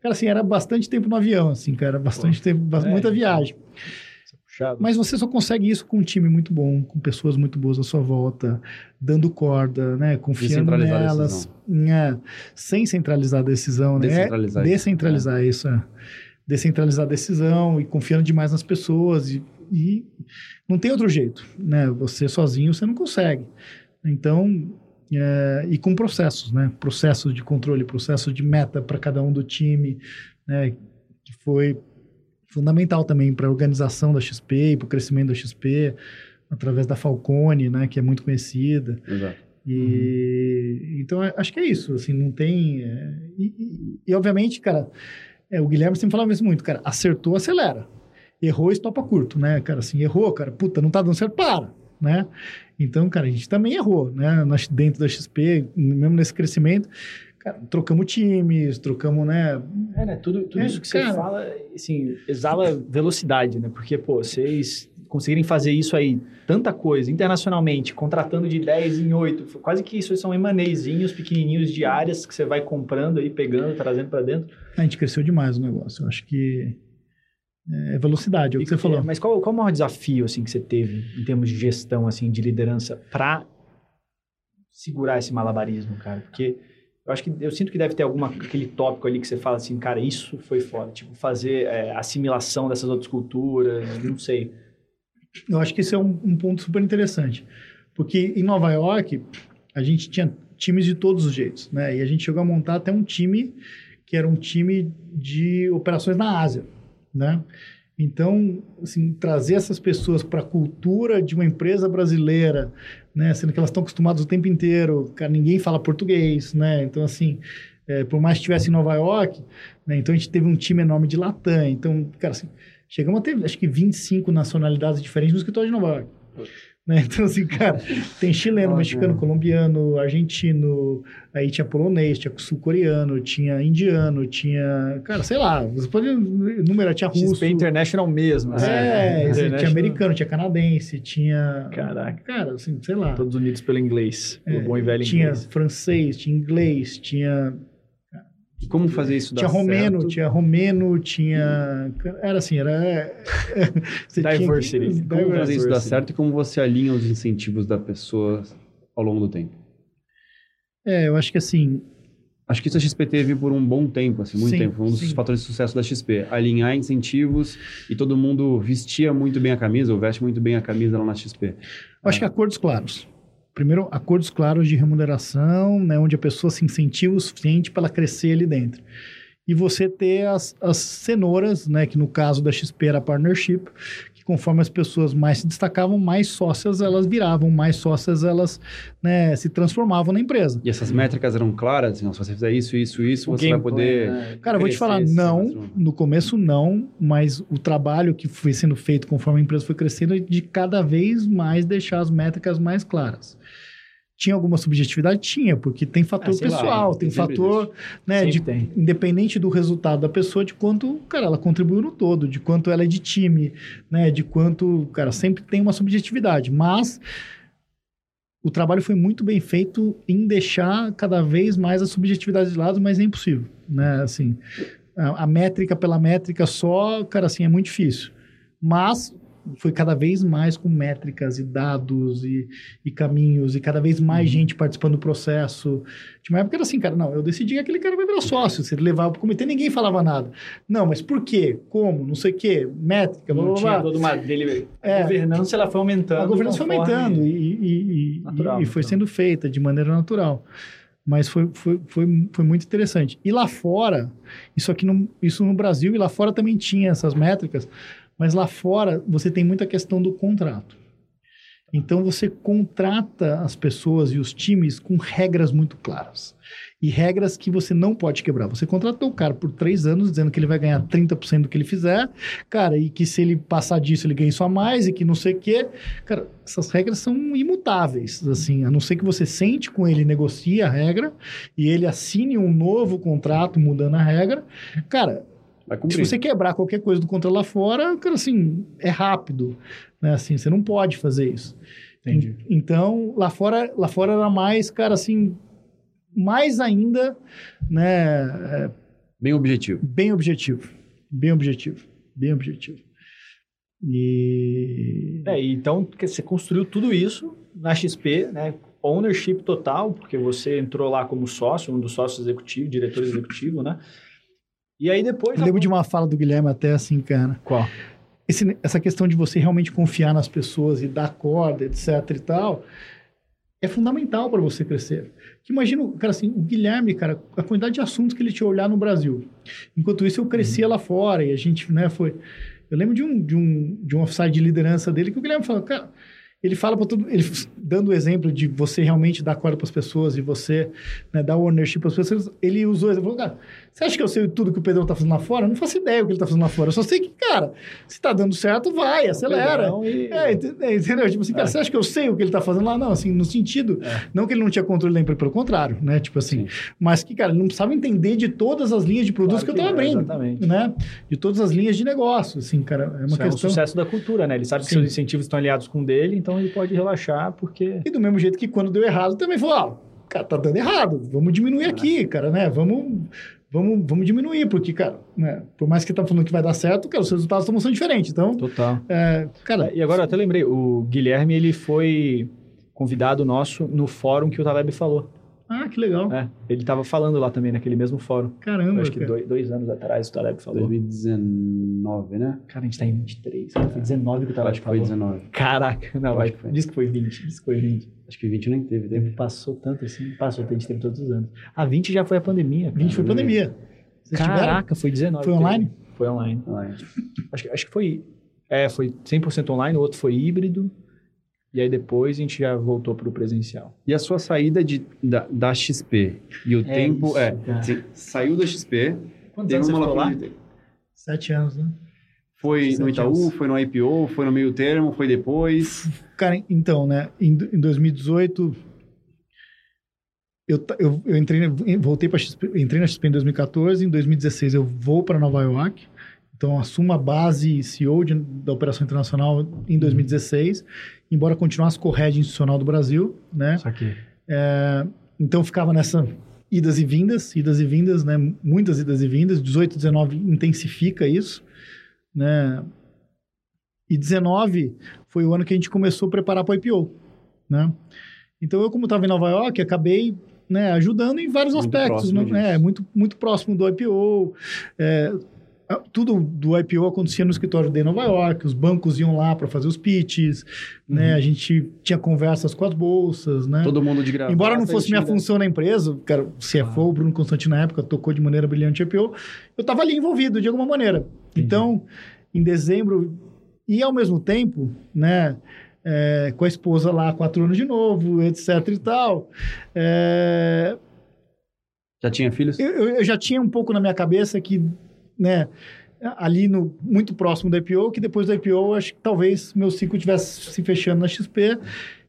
Cara, assim, era bastante tempo no avião, assim, cara. Bastante tempo, bas- É, muita então. viagem. Puxado. Mas você só consegue isso com um time muito bom, com pessoas muito boas à sua volta, dando corda, né? Confiando nelas. É, sem centralizar a decisão, né? Descentralizar. Descentralizar isso, é. Descentralizar a decisão e confiando demais nas pessoas. E, e não tem outro jeito, né? Você sozinho você não consegue. Então, é, e com processos, né? Processos de controle, processos de meta para cada um do time, né? Que foi fundamental também para a organização da XP e para o crescimento da XP, através da Falcone, né? Que é muito conhecida. Exato. E então é- acho que é isso, assim, não tem. é, e, e- e, obviamente, cara, é, o Guilherme sempre falava isso muito, cara, acertou, acelera. Errou, estopa curto, né, cara? Assim, errou, cara, puta, não tá dando certo, para, né? Então, cara, a gente também errou, né? Dentro da XP, mesmo nesse crescimento, cara, trocamos times, trocamos, né? É, né? Tudo, tudo É, isso que você cara. fala, assim, exala velocidade, né? Porque, pô, vocês conseguirem fazer isso aí, tanta coisa, internacionalmente, contratando de 10 em 8, quase que isso são emanezinhos pequenininhos de áreas que você vai comprando aí, pegando, trazendo para dentro. A gente cresceu demais o negócio. Eu acho que é velocidade, é o que você falou. Mas qual, qual o maior desafio, assim, que você teve em termos de gestão, assim, de liderança para segurar esse malabarismo, cara? Porque eu acho que eu sinto que deve ter alguma aquele tópico ali que você fala assim, cara, isso foi foda, tipo fazer é, assimilação dessas outras culturas, não sei. Eu acho que esse é um, um ponto super interessante. Porque em Nova York, a gente tinha times de todos os jeitos, né? E a gente chegou a montar até um time que era um time de operações na Ásia, né? Então, assim, trazer essas pessoas para a cultura de uma empresa brasileira, né? Sendo que elas estão acostumadas o tempo inteiro, cara, ninguém fala português, né? Então, assim, é, por mais que estivesse em Nova York, né? Então a gente teve um time enorme de Latam. Então, cara, assim, chegamos a ter, acho que 25 nacionalidades diferentes no escritório de Nova York. Né? Então, assim, cara, tem chileno, Nossa, mexicano, é. colombiano, argentino, aí tinha polonês, tinha sul-coreano, tinha indiano, tinha, cara, sei lá, você pode enumerar, tinha russo. XP International mesmo. assim. É, assim, tinha International. americano, tinha canadense, tinha. Caraca. Cara, assim, sei lá. Todos unidos pelo inglês, pelo É, bom e velho tinha inglês. francês, tinha inglês, tinha como fazer isso dar tinha romeno, certo? tinha romeno, tinha. Era assim, era. você tinha que- Diversity. Como fazer Diversity. isso dar certo e como você alinha os incentivos da pessoa ao longo do tempo? É, eu acho que assim. Acho que isso a XP teve por um bom tempo, assim, muito Sim, tempo. Foi um dos sim. fatores de sucesso da XP. Alinhar incentivos e todo mundo vestia muito bem a camisa, ou veste muito bem a camisa lá na XP. Eu acho que acordos claros. Primeiro, acordos claros de remuneração, né, onde a pessoa se incentiva o suficiente para ela crescer ali dentro. E você ter as, as cenouras, né, que no caso da XP era partnership, que conforme as pessoas mais se destacavam, mais sócias elas viravam, mais sócias elas né, se transformavam na empresa. E essas métricas eram claras, assim, se você fizer isso, isso, isso, O você vai poder... plan, né? Cara, eu vou te falar, não, no começo não, mas o trabalho que foi sendo feito conforme a empresa foi crescendo é de cada vez mais deixar as métricas mais claras. Tinha alguma subjetividade? Tinha, porque tem fator Ah, sei lá, pessoal, tem fator, né, Sempre de, tem. independente do resultado da pessoa, de quanto, cara, ela contribuiu no todo, de quanto ela é de time, né, de quanto, cara, sempre tem uma subjetividade, mas o trabalho foi muito bem feito em deixar cada vez mais a subjetividade de lado, mas é impossível, né? Assim, a, a métrica pela métrica só, cara, assim, é muito difícil. Mas foi cada vez mais com métricas e dados e, e caminhos e cada vez mais uhum. gente participando do processo. Tinha uma época era assim, cara, não, eu decidi que aquele cara vai virar sócio, se ele levava para o comitê, ninguém falava nada. Não, mas por quê? Como? Não sei o quê, métrica, não blá, tinha toda uma dele, é, a governança ela foi aumentando. A governança foi aumentando e, e, natural, e, foi então. sendo feita de maneira natural. Mas foi, foi, foi, foi muito interessante. E lá fora, isso aqui no, isso no Brasil e lá fora também tinha essas métricas, mas lá fora você tem muita questão do contrato. Então você contrata as pessoas e os times com regras muito claras. E regras que você não pode quebrar. Você contratou o cara por três anos, dizendo que ele vai ganhar 30% do que ele fizer, cara, e que se ele passar disso, ele ganha a mais, e que não sei o quê. Cara, essas regras são imutáveis, assim, a não ser que você sente com ele, negocie a regra, e ele assine um novo contrato mudando a regra. Cara, se você quebrar qualquer coisa do controle lá fora, cara, assim, é rápido, né? Assim, você não pode fazer isso. Entendi. Então, lá fora, lá fora era mais, cara, assim, mais ainda, né? É, bem objetivo. Bem objetivo. Bem objetivo. Bem objetivo. E... É, então você construiu tudo isso na XP, né? Ownership total, porque você entrou lá como sócio, um dos sócios executivos, diretor executivo, né? E aí depois. Eu lembro de uma fala do Guilherme até assim, cara. Qual? Esse, essa questão de você realmente confiar nas pessoas e dar corda, etc e tal, é fundamental para você crescer. Que imagina, cara, assim, o Guilherme, cara, a quantidade de assuntos que ele tinha olhar no Brasil. Enquanto isso, eu crescia uhum. lá fora e a gente, né, foi. Eu lembro de um, de um, de um offside de liderança dele que o Guilherme falou, cara ele fala para todo ele dando o exemplo de você realmente dar corda para as pessoas e você né, dar ownership para as pessoas, ele usou ele falou, cara, você acha que eu sei tudo que o Pedrão está fazendo lá fora? Eu não faço ideia o que ele está fazendo lá fora. Eu só sei que, cara, se está dando certo, vai, acelera. E... É, entendeu? Tipo assim, cara, é. você acha que eu sei o que ele está fazendo lá? Não, assim, no sentido, é. não que ele não tinha controle da empresa, pelo contrário, né? Tipo assim, Sim. mas que, cara, ele não precisava entender de todas as linhas de produtos claro que, eu estava abrindo, exatamente. né? De todas as linhas de negócio, assim, cara, é uma Isso questão... é um sucesso da cultura, né? Ele sabe Sim. que seus incentivos estão aliados com o dele, então ele pode relaxar, porque... E do mesmo jeito que quando deu errado, também falou, ah, cara, tá dando errado, vamos diminuir é. aqui, cara, né? Vamos vamos, vamos diminuir, porque, cara, né, por mais que tá falando que vai dar certo, cara, os resultados estão sendo diferentes. Então, Total. É, cara, e agora eu até lembrei, o Guilherme, ele foi convidado nosso no fórum que o Taleb falou. Ah, que legal. É, ele estava falando lá também, naquele mesmo fórum. Caramba, Acho que dois, dois, anos atrás o Taleb falou. 2019, né? Cara, a gente tá em 23. Cara, foi 19 que o Taleb Acho que falou. foi 19. Caraca, não, vai, diz que foi 20, diz que foi 20. Acho que 20 nem teve. teve. Passou tanto assim, passou, a gente teve todos os anos. A 20 já foi a pandemia. Cara. 20 foi pandemia. Vocês Caraca, tiveram? foi 19. Foi online? Foi online. online. Acho, acho que foi. É, foi 100% online, o outro foi híbrido. E aí depois a gente já voltou para o presencial. E a sua saída de, da, da XP? E o é tempo. Isso, é, assim, saiu da XP. Quantos anos uma você lá? Sete anos, né? Foi Sete no Itaú, anos. foi no IPO, foi no meio termo, foi depois? Cara, então, né? Em, em 2018 eu, eu, eu entrei, voltei para entrei na XP em 2014, em 2016 eu vou para Nova York, então assumo a base CEO de, da operação internacional em 2016, embora continuasse com o head institucional do Brasil, né? Isso aqui. É, então ficava nessa idas e vindas, idas e vindas, né? Muitas idas e vindas, 18, 19 intensifica isso, né? E 19 foi o ano que a gente começou a preparar para o IPO, né? Então eu como estava em Nova York, acabei né, ajudando em vários muito aspectos. Né, é, muito, muito próximo do IPO. É, tudo do IPO acontecia no escritório de Nova York, os bancos iam lá para fazer os pitches, né, uhum. né? A gente tinha conversas com as bolsas, né? Todo mundo de gravata. Embora não fosse minha função na empresa, cara, CFO, ah. o Bruno Constantino na época, tocou de maneira brilhante o IPO, eu estava ali envolvido de alguma maneira. Entendi. Então, em dezembro, e ao mesmo tempo, né? é, com a esposa lá, quatro anos de novo, etc e tal. É... Já tinha filhos? Eu, eu, já tinha um pouco na minha cabeça que, né, ali no, muito próximo do IPO, que depois do IPO, acho que talvez meu ciclo tivesse se fechando na XP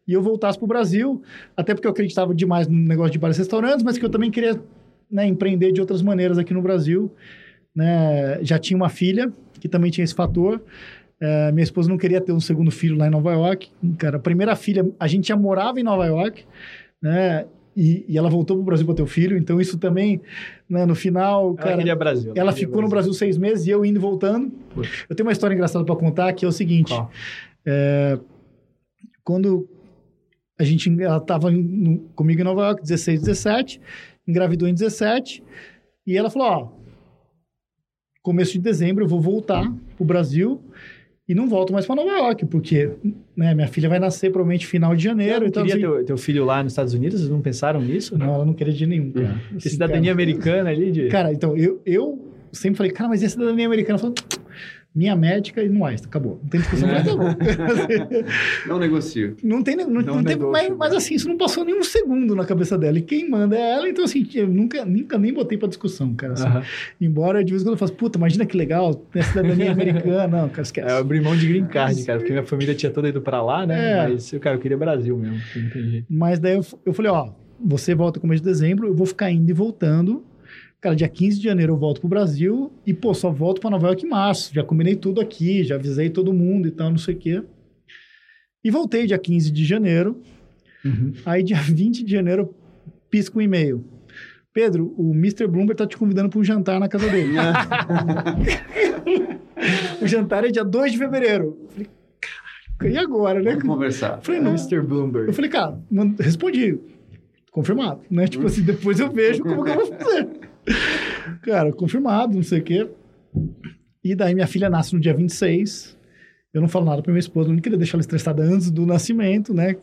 e eu voltasse para o Brasil, até porque eu acreditava demais no negócio de bares e restaurantes, mas que eu também queria né, empreender de outras maneiras aqui no Brasil. Né? Já tinha uma filha, que também tinha esse fator. É, minha esposa não queria ter um segundo filho lá em Nova York. Cara, a primeira filha, a gente já morava em Nova York, né? E, e ela voltou para o Brasil para ter o filho, então isso também, né, no final, Ela cara, queria Brasil. ela queria ficou no Brasil seis meses e eu indo e voltando. Poxa. Eu tenho uma história engraçada para contar que é o seguinte: é, quando a gente ela estava comigo em Nova York, 16, 17, engravidou em 17, e ela falou: Ó, começo de dezembro eu vou voltar pro Brasil e não volto mais para Nova York, porque né, minha filha vai nascer provavelmente final de janeiro. Não então, queria assim, teu, teu filho lá nos Estados Unidos? Vocês não pensaram nisso? não, ela não queria de nenhum, cara. Assim, cidadania cara, americana ali de... Cara, então, eu, eu sempre falei, cara, mas e a cidadania americana? Ela falou, minha médica e não Einstein, acabou. Não tem discussão. É. Não negocio. Não tem, não, Não não mas, né? mas assim, isso não passou nem um segundo na cabeça dela. E quem manda é ela, então assim, eu nunca, nunca nem botei pra discussão, cara. assim. Aham. Embora de vez em quando eu faço, puta, imagina que legal, tem a cidadania americana. Não, cara, esquece. É, eu abri mão de green card, cara, porque minha família tinha toda ido pra lá, né? É. Mas, cara, eu queria Brasil mesmo, não. Mas daí eu, eu falei, ó, você volta começo de dezembro, eu vou ficar indo e voltando. Cara, dia 15 de janeiro eu volto pro Brasil e, pô, só volto pra Nova York em março. Já combinei tudo aqui, já avisei todo mundo e tal, não sei o quê. E voltei dia 15 de janeiro. Aí, dia 20 de janeiro, pisco um e-mail. Pedro, o Mr. Bloomberg tá te convidando para um jantar na casa dele. o jantar é dia 2 de fevereiro. Eu falei, caralho, e agora, né? Vamos conversar. Eu falei, não. Mr. Bloomberg. Eu falei, cara, respondi. Confirmado, né? Tipo assim, depois eu vejo como que eu vou fazer. Cara, confirmado, não sei o quê. E daí minha filha nasce no dia 26. Eu não falo nada pra minha esposa, não queria deixar ela estressada antes do nascimento, né?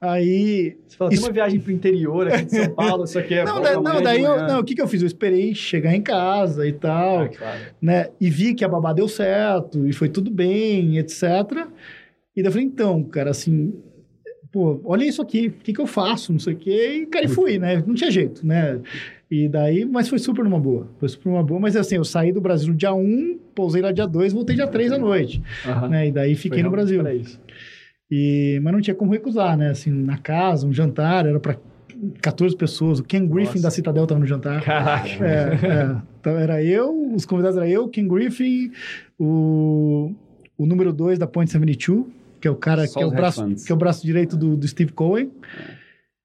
Aí. Você fala, tem Isso- uma viagem pro interior aqui de São Paulo, isso aqui é... Não, da- não daí eu, não, o que, que eu fiz? Eu esperei chegar em casa e tal Ah, claro. né? E vi que a babá deu certo e foi tudo bem, etc. E daí eu falei, então, cara, assim, pô, olha isso aqui, o que, que eu faço, não sei o quê. E, cara, e fui, né? Não tinha jeito, né? E daí, mas foi super numa boa. Foi super numa boa, mas assim, eu saí do Brasil no dia 1, pousei lá dia 2, voltei dia 3 à noite, Aham. né? E daí Foi fiquei no realmente Brasil. E, mas não tinha como recusar, né? Assim, na casa, um jantar, era para 14 pessoas. O Ken Griffin Nossa. da Citadel estava no jantar. Caraca. É, é. Então era eu, os convidados eram eu, Ken Griffin, o, o número 2 da Point 72, que é o cara Só que é o, braço, que é o braço direito do, do Steve Cohen.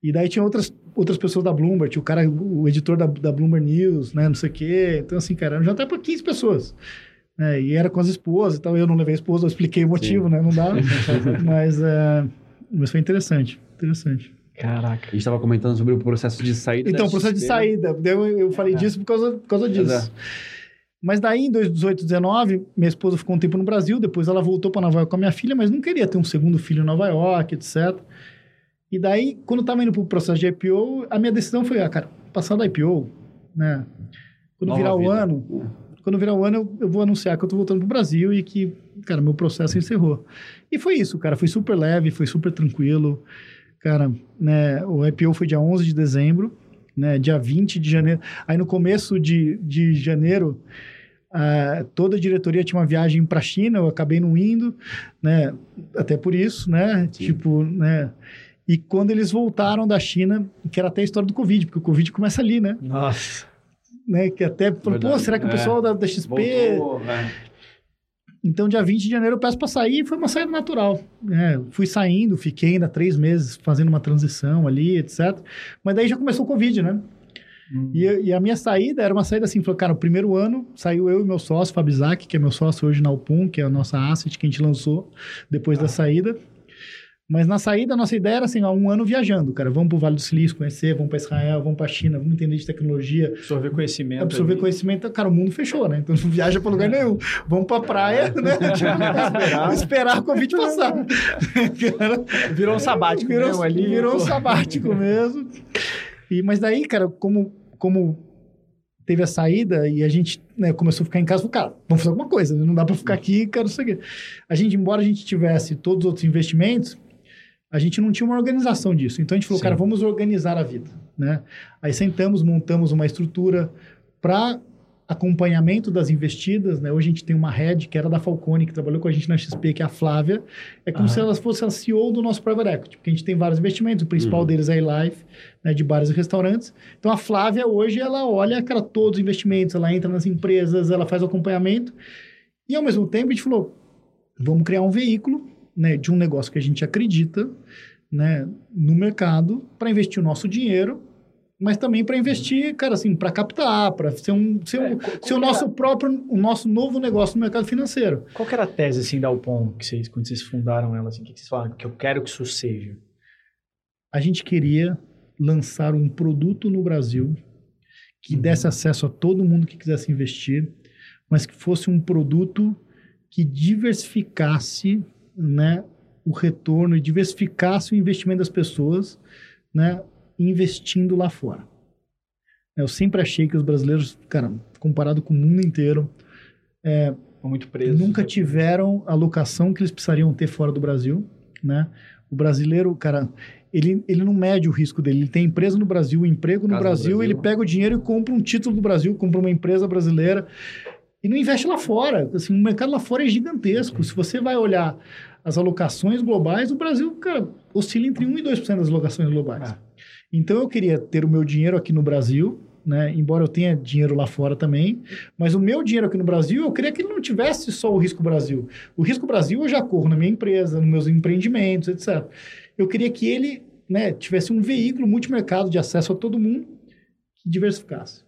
E daí tinha outras, outras pessoas da Bloomberg, tinha o cara, o editor da, da Bloomberg News, né, não sei o quê. Então, assim, cara, era um jantar para 15 pessoas. né, e era com as esposas, então eu não levei a esposa, eu expliquei o motivo, né? Não dá. mas, é, mas foi interessante, interessante. Caraca. A gente estava comentando sobre o processo de saída Então, o processo de saída. Eu, eu falei É. disso por causa, por causa disso. Exato. Mas daí, em 2018, 19, minha esposa ficou um tempo no Brasil, depois ela voltou para Nova York com a minha filha, mas não queria ter um segundo filho em Nova York, etc. E daí, quando eu tava indo pro processo de IPO, a minha decisão foi, ah, cara, passar da IPO, né? Quando Nova virar o vida. ano, quando virar o ano, eu, eu vou anunciar que eu tô voltando pro Brasil e que, cara, meu processo encerrou. E foi isso, cara, foi super leve, foi super tranquilo. Cara, né, o IPO foi dia 11 de dezembro, né, dia 20 de janeiro. Aí no começo de, de janeiro, ah, toda a diretoria tinha uma viagem para a China, eu acabei não indo, né, até por isso, né, Sim. tipo, né, e quando eles voltaram da China, que era até a história do Covid, porque o Covid começa ali, né, Nossa. né, que até, falou, pô, será que o é. pessoal da, da XP... Voltou, é. Então, dia 20 de janeiro eu peço para sair e foi uma saída natural. né? fui saindo, fiquei ainda três meses fazendo uma transição ali, etc. Mas daí já começou o Covid, né? E, e a minha saída era uma saída assim, falou, cara, o primeiro ano saiu eu e meu sócio, Fabizak, que é meu sócio hoje na Alpum, que é a nossa asset que a gente lançou depois da saída. Mas na saída, a nossa ideia era assim, ó, um ano viajando, cara. Vamos pro Vale do Silício conhecer, vamos para Israel, vamos para China, vamos entender de tecnologia, Absorver conhecimento. absorver ali. conhecimento. Cara, o mundo fechou, né? Então não viaja para lugar nenhum. Vamos pra praia, né? Tipo, esperar o Covid passar. Cara, Virou um sabático virou, mesmo ali. virou um sabático mesmo. E, mas daí, cara, como, como teve a saída e a gente né, começou a ficar em casa, falou, cara, vamos fazer alguma coisa, não dá para ficar aqui, cara, não sei o quê. A gente, embora a gente tivesse todos os outros investimentos, a gente não tinha uma organização disso. Então a gente falou, Sim. cara, vamos organizar a vida, né? Aí sentamos, montamos uma estrutura para acompanhamento das investidas, né? Hoje a gente tem uma head que era da Falcone, que trabalhou com a gente na XP, que é a Flávia. É como Ah. se ela fosse a CEO do nosso private equity, porque a gente tem vários investimentos, o principal Uhum. deles é a Life, né, de bares e restaurantes. Então a Flávia hoje ela olha, cara, todos os investimentos, ela entra nas empresas, ela faz o acompanhamento. E ao mesmo tempo a gente falou, vamos criar um veículo né, de um negócio que a gente acredita né, no mercado para investir o nosso dinheiro, mas também para investir, cara, assim, para captar, para ser um, ser, um, É, ser o nosso próprio, o nosso novo negócio no mercado financeiro. Qual era a tese, assim, da Alpon, que vocês, quando vocês fundaram ela, assim, que vocês falaram? Que eu quero que isso seja. A gente queria lançar um produto no Brasil que Uhum. desse acesso a todo mundo que quisesse investir, mas que fosse um produto que diversificasse, né, o retorno e diversificasse o investimento das pessoas, né, investindo lá fora. Eu sempre achei que os brasileiros, cara, comparado com o mundo inteiro, Estão muito presos. nunca né? tiveram a locação que eles precisariam ter fora do Brasil, né? O brasileiro, cara, ele, ele não mede o risco dele. Ele tem empresa no Brasil, emprego no Casa no Brasil, Brasil. ele pega o dinheiro e compra um título do Brasil, compra uma empresa brasileira e não investe lá fora. Assim, o mercado lá fora é gigantesco. Se você vai olhar as alocações globais, o Brasil, cara, oscila entre 1 e 2% das alocações globais. Ah. Então eu queria ter o meu dinheiro aqui no Brasil, né? Embora eu tenha dinheiro lá fora também, mas o meu dinheiro aqui no Brasil, eu queria que ele não tivesse só o risco Brasil. O risco Brasil eu já corro na minha empresa, nos meus empreendimentos, etc. Eu queria que ele, né, tivesse um veículo multimercado de acesso a todo mundo que diversificasse,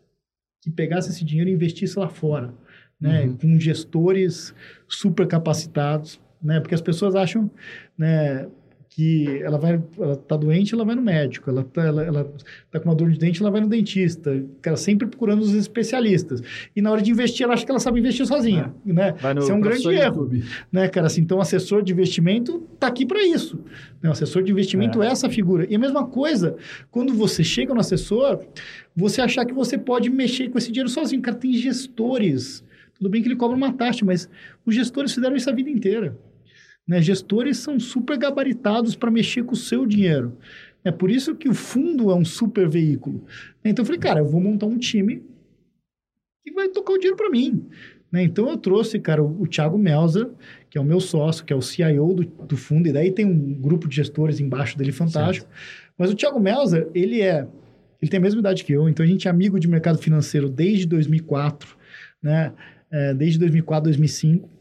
que pegasse esse dinheiro e investisse lá fora, né, Uhum. com gestores super capacitados, né? Porque as pessoas acham, né, que ela vai, ela tá doente, ela vai no médico, ela tá, ela, ela tá com uma dor de dente, ela vai no dentista, cara, sempre procurando os especialistas. E na hora de investir, ela acha que ela sabe investir sozinha, né? Vai no Isso é um grande erro, YouTube. né, cara? Assim, então, assessor de investimento tá aqui para isso. Né? O assessor de investimento é. essa figura. E a mesma coisa, quando você chega no assessor, você achar que você pode mexer com esse dinheiro sozinho. Cara, tem gestores. Tudo bem que ele cobra uma taxa, mas os gestores fizeram isso a vida inteira. Né? Gestores são super gabaritados para mexer com o seu dinheiro. É por isso que o fundo é um super veículo. Então eu falei, cara, eu vou montar um time que vai tocar o dinheiro para mim. Né? Então eu trouxe, cara, o, o Thiago Melzer, que é o meu sócio, que é o CIO do, do fundo, e daí tem um grupo de gestores embaixo dele fantástico. Mas o Thiago Melzer, ele é. Ele tem a mesma idade que eu, então a gente é amigo de mercado financeiro desde 2004, né? É, desde 2004, 2005.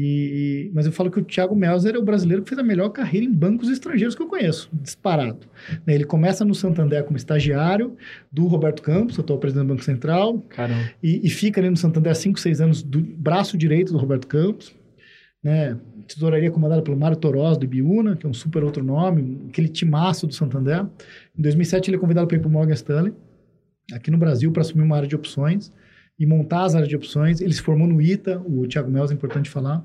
E, mas eu falo que o Thiago Melzer é o brasileiro que fez a melhor carreira em bancos estrangeiros que eu conheço, disparado. Né, Ele começa no Santander como estagiário do Roberto Campos, atual presidente do Banco Central, Caramba. e, e fica ali no Santander há 5, 6 anos do braço direito do Roberto Campos. Né? Tesouraria comandada pelo Mário Toroz, do Ibiúna, que é um super outro nome, aquele timaço do Santander. Em 2007 ele é convidado para ir para o Morgan Stanley, aqui no Brasil, para assumir uma área de opções e montar as áreas de opções. Ele se formou no ITA, o Thiago Melz, é importante falar.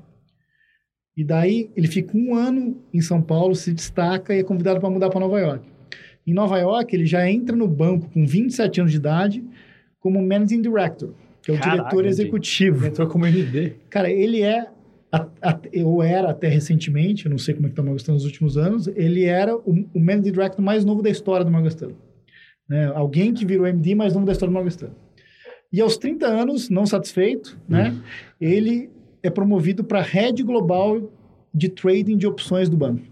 E daí ele fica um ano em São Paulo, se destaca e é convidado para mudar para Nova York. Em Nova York, ele já entra no banco com 27 anos de idade como Managing Director, que é o Caraca, diretor executivo. Entrou como MD. Cara, ele é, a- a- ou era até recentemente, eu não sei como é que está o Morgan Stanley nos últimos anos, ele era o, o Managing Director mais novo da história do Morgan Stanley. Né? Alguém que virou MD mais novo da história do Morgan Stanley. E aos 30 anos, não satisfeito, né? ele é promovido para Head Global de Trading de Opções do banco.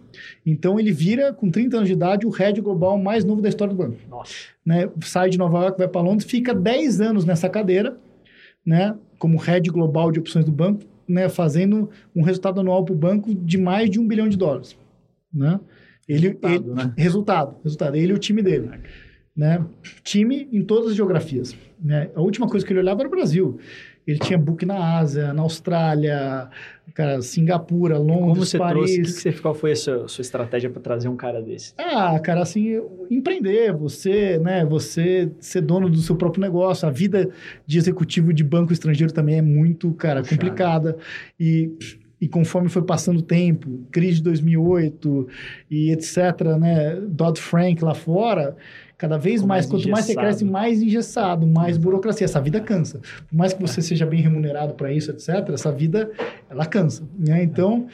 Então, ele vira, com 30 anos de idade, o Head Global mais novo da história do banco Nossa. né, sai de Nova York, vai para Londres, fica 10 anos nessa cadeira, né, como head global de opções do banco, né, fazendo um resultado anual para o banco de mais de um bilhão de dólares. Né? Ele, Resultado, ele- né? resultado, resultado. Ele e o time dele. Né? Time em todas as geografias. Né? A última coisa que ele olhava era o Brasil. Ele tinha book na Ásia, na Austrália, cara, Singapura, Como Londres, você Paris. trouxe? O que que você, qual foi a sua, sua estratégia para trazer um cara desse? Ah, cara, assim, empreender, você, né, você ser dono do seu próprio negócio, a vida de executivo de banco estrangeiro também é muito, cara, Puxado. complicada. E, e conforme foi passando o tempo, crise de 2008 e etc, né, Dodd-Frank lá fora, cada vez Ficou mais, mais quanto mais você cresce, mais engessado, mais burocracia. Essa vida cansa. Por mais que você seja bem remunerado para isso, etc, essa vida, ela cansa, né? Então,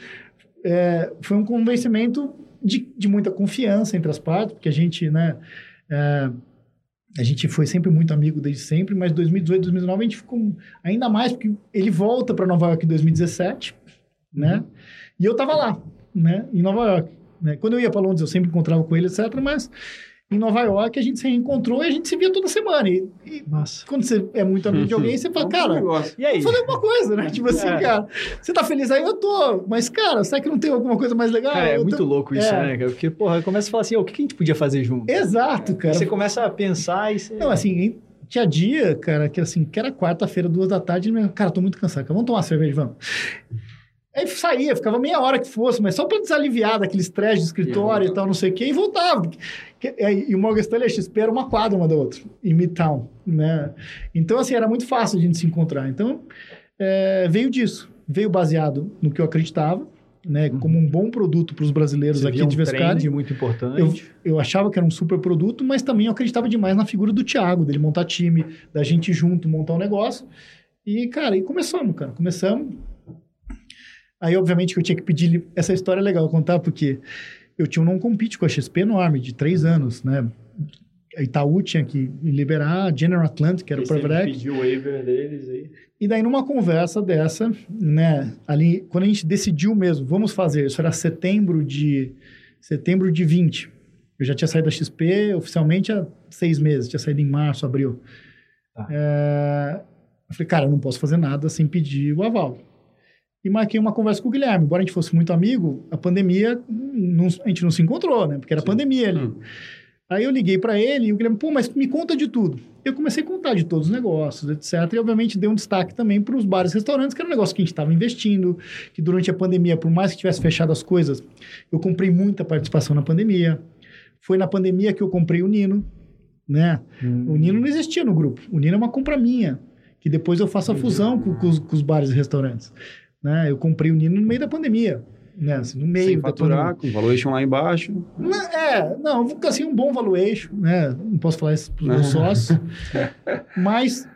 é, foi um convencimento de, de muita confiança entre as partes, porque a gente, né, é, a gente foi sempre muito amigo desde sempre, mas 2018, 2019 a gente ficou ainda mais, porque ele volta para Nova York em 2017, né, e eu tava lá, né, em Nova York. Né? Quando eu ia para Londres, eu sempre encontrava com ele, etc., mas em Nova York, a gente se reencontrou e a gente se via toda semana. E, e Nossa. quando você é muito amigo de alguém, você fala, cara, E aí? fazer alguma coisa, né? Tipo assim, É. cara, você tá feliz aí? Eu tô. Mas, cara, será que não tem alguma coisa mais legal? Cara, é Eu muito tô- louco isso, É. né? cara? Porque, porra, começa a falar assim, "Ô, o que a gente podia fazer junto? Exato, cara. Você começa a pensar e você... Não, assim, tinha dia, cara, que assim, que era quarta-feira, duas da tarde, ele me cara, tô muito cansado, cara, vamos tomar uma cerveja, vamos. Aí saía, ficava meia hora que fosse, mas só pra desaliviar daquele estresse de escritório e, tal, não sei o quê, e voltava. Que- E, e o Morgan Stanley e a XP era uma quadra uma da outra, em Midtown, né? Então, assim, era muito fácil a gente se encontrar. Então, é, veio disso. Veio baseado no que eu acreditava, né? Como um bom produto para os brasileiros você aqui um de Vescari. muito importante. Eu, eu achava que era um super produto, mas também eu acreditava demais na figura do Thiago, dele montar time, da gente junto montar um negócio. E, cara, e começamos, cara. Começamos. Aí, obviamente, que eu tinha que pedir. Essa história é legal contar, porque eu tinha um não-compete com a XP enorme, de três anos, né? A Itaú tinha que liberar, a General Atlantic, que era o private equity. pediu o waiver deles aí. E daí, numa conversa dessa, né, ali, quando a gente decidiu mesmo, vamos fazer, isso era setembro de, setembro de 20. Eu já tinha saído da XP oficialmente há seis meses, tinha saído em março, abril. Tá. É, eu falei, cara, eu não posso fazer nada sem pedir o aval. E marquei uma conversa com o Guilherme. Embora a gente fosse muito amigo, a pandemia, não- a gente não se encontrou, né? Porque era Sim. pandemia ali. Hum. Aí eu liguei para ele e o Guilherme, pô, mas me conta de tudo. Eu comecei a contar de todos os negócios, etc. E, obviamente, dei um destaque também para os bares e restaurantes, que era um negócio que a gente estava investindo, que durante a pandemia, por mais que tivesse fechado as coisas, eu comprei muita participação na pandemia. Foi na pandemia que eu comprei o Nino, né? O Nino não existia no grupo. O Nino é uma compra minha, que depois eu faço a fusão com, com os, com os bares e restaurantes. Né? Eu comprei o Nino no meio da pandemia, né? Assim, no meio Sem faturar, com valuation lá embaixo. Não, é, não, assim, um bom valuation, né? Não posso falar isso para os meus sócios. mas,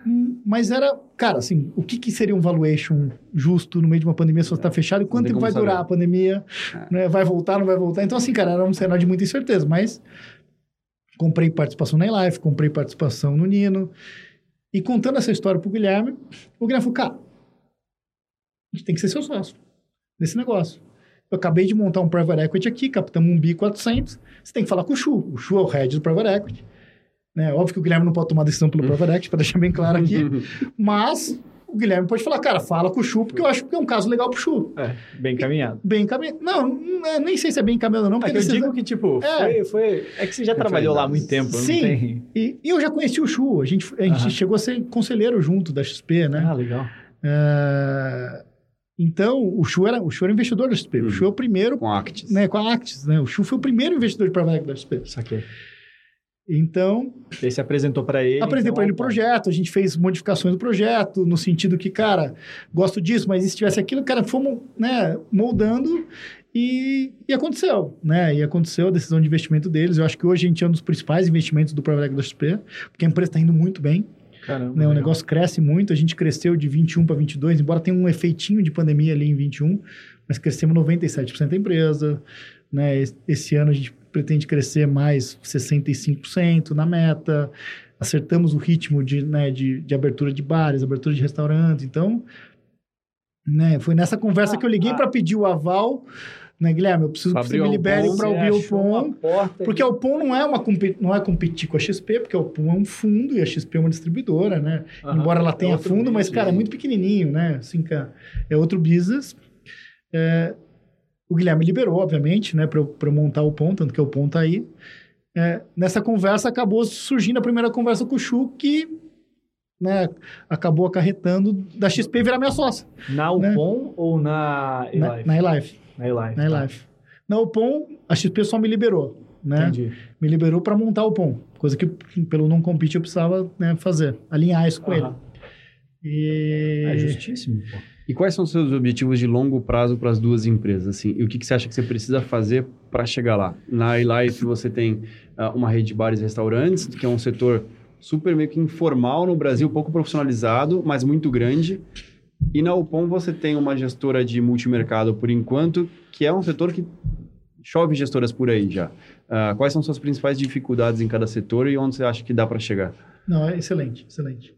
mas era, cara, assim, o que, que seria um valuation justo no meio de uma pandemia se você está fechado? E quanto tem tempo vai durar saber. a pandemia? Né? Vai voltar, não vai voltar? Então, assim, cara, era um cenário de muita incerteza, mas comprei participação na Life, comprei participação no Nino. E contando essa história pro Guilherme, o Guilherme falou, cara, a gente tem que ser seu sócio nesse negócio. Eu acabei de montar um private equity aqui, captamos um BI 400. Você tem que falar com o Chu. O Chu é o head do private equity. Né? Óbvio que o Guilherme não pode tomar decisão pelo private equity, para deixar bem claro aqui. Mas o Guilherme pode falar, cara, fala com o Chu, porque eu acho que é um caso legal pro Chu. É, bem caminhado. Bem encaminhado. Não, é- nem sei se é bem encaminhado ou não, É porque que eu digo que, tipo, É. foi, foi... É que você já trabalhou lá há muito tempo, Sim. não tem... E, e eu já conheci o Chu. A gente, a gente Aham. chegou a ser conselheiro junto da XP, né? Ah, legal. É, Então, o Chu era, o Chu era investidor da XP. Uhum. O Chu é o primeiro, Com Actis. né, com a Actis, né? O Chu foi o primeiro investidor de private da XP. Saquei. Então, E aí você apresentou pra ele... apresentei então, para ele o opa. projeto, a gente fez modificações do projeto, no sentido que, cara, gosto disso, mas e se tivesse aquilo, cara, fomos, né, moldando e, e aconteceu, né? E aconteceu a decisão de investimento deles. Eu acho que hoje a gente é um dos principais investimentos do private da XP, porque a empresa está indo muito bem. Caramba, né? O negócio cresce muito, a gente cresceu de 21 para 22, embora tenha um efeitinho de pandemia ali em 21, mas crescemos 97% da empresa, né? Es- Esse ano a gente pretende crescer mais 65% na meta, acertamos o ritmo de, né, de, de abertura de bares, abertura de restaurantes, então, né, foi nessa conversa Ah, que eu liguei ah. para pedir o aval, né, Guilherme, eu preciso que você me libere para o porta porque o POM não é, uma, não é competir com a XP, porque o POM é um fundo e a XP é uma distribuidora, né? Aham. Embora ela É tenha outro fundo, mas, business. cara, é muito pequenininho, né? Assim, cara, é outro business. É, o Guilherme liberou, obviamente, né? Para eu, montar o POM, tanto que o POM tá aí. É, nessa conversa, acabou surgindo a primeira conversa com o Chu, que né, acabou acarretando da XP virar minha sócia. Na né? UPOM ou na Na, eLife? na eLife. Na eLife. Na eLife. Na UPOM, a XP só me liberou, né? Entendi. me liberou para montar o POM, coisa que pelo não compete eu precisava né, fazer, alinhar isso com ele. E É justíssimo, pô. E quais são os seus objetivos de longo prazo para as duas empresas? Assim? E o que, que você acha que você precisa fazer para chegar lá? Na iLife você tem ah, uma rede de bares e restaurantes, que é um setor super meio que informal no Brasil, pouco profissionalizado, mas muito grande. E na Upom você tem uma gestora de multimercado por enquanto, que é um setor que chove gestoras por aí já. Ah, quais são suas principais dificuldades em cada setor e onde você acha que dá para chegar? Não, é excelente, excelente.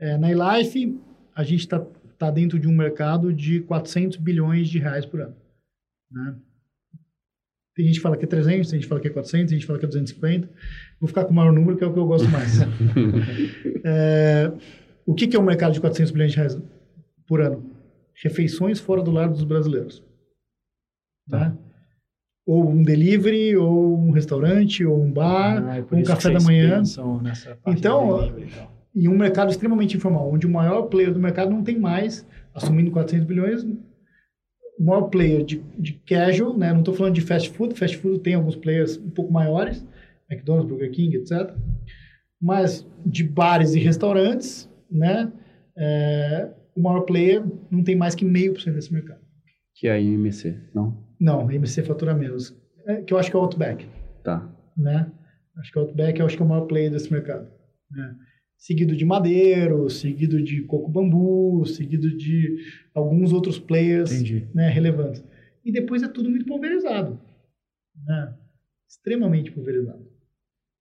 É, na eLife, a gente está tá dentro de um mercado de 400 bilhões de reais por ano. Né? Tem gente que fala que é 300, tem gente que fala que é 400, tem gente que fala que é 250. Vou ficar com o maior número, que é o que eu gosto mais. é, o que, que é um mercado de 400 bilhões de reais por ano? Refeições fora do lar dos brasileiros. Tá? Ou um delivery, ou um restaurante, ou um bar, Ah, é ou um café da manhã. Então, e tal. E um mercado extremamente informal, onde o maior player do mercado não tem mais, assumindo 400 bilhões, o maior player de, de casual, né? não estou falando de fast food, fast food tem alguns players um pouco maiores, McDonald's, Burger King, etc. Mas de bares e restaurantes, né? É, o maior player não tem mais que meio por cento desse mercado. Que é a IMC, não? Não, a MC fatura menos. É, que eu acho que é o Outback, Tá. né? Acho que o Outback eu acho que é o maior player desse mercado. Né? Seguido de Madeiro, seguido de Coco Bambu, seguido de alguns outros players Entendi. né, relevantes. E depois é tudo muito pulverizado. Né? Extremamente pulverizado.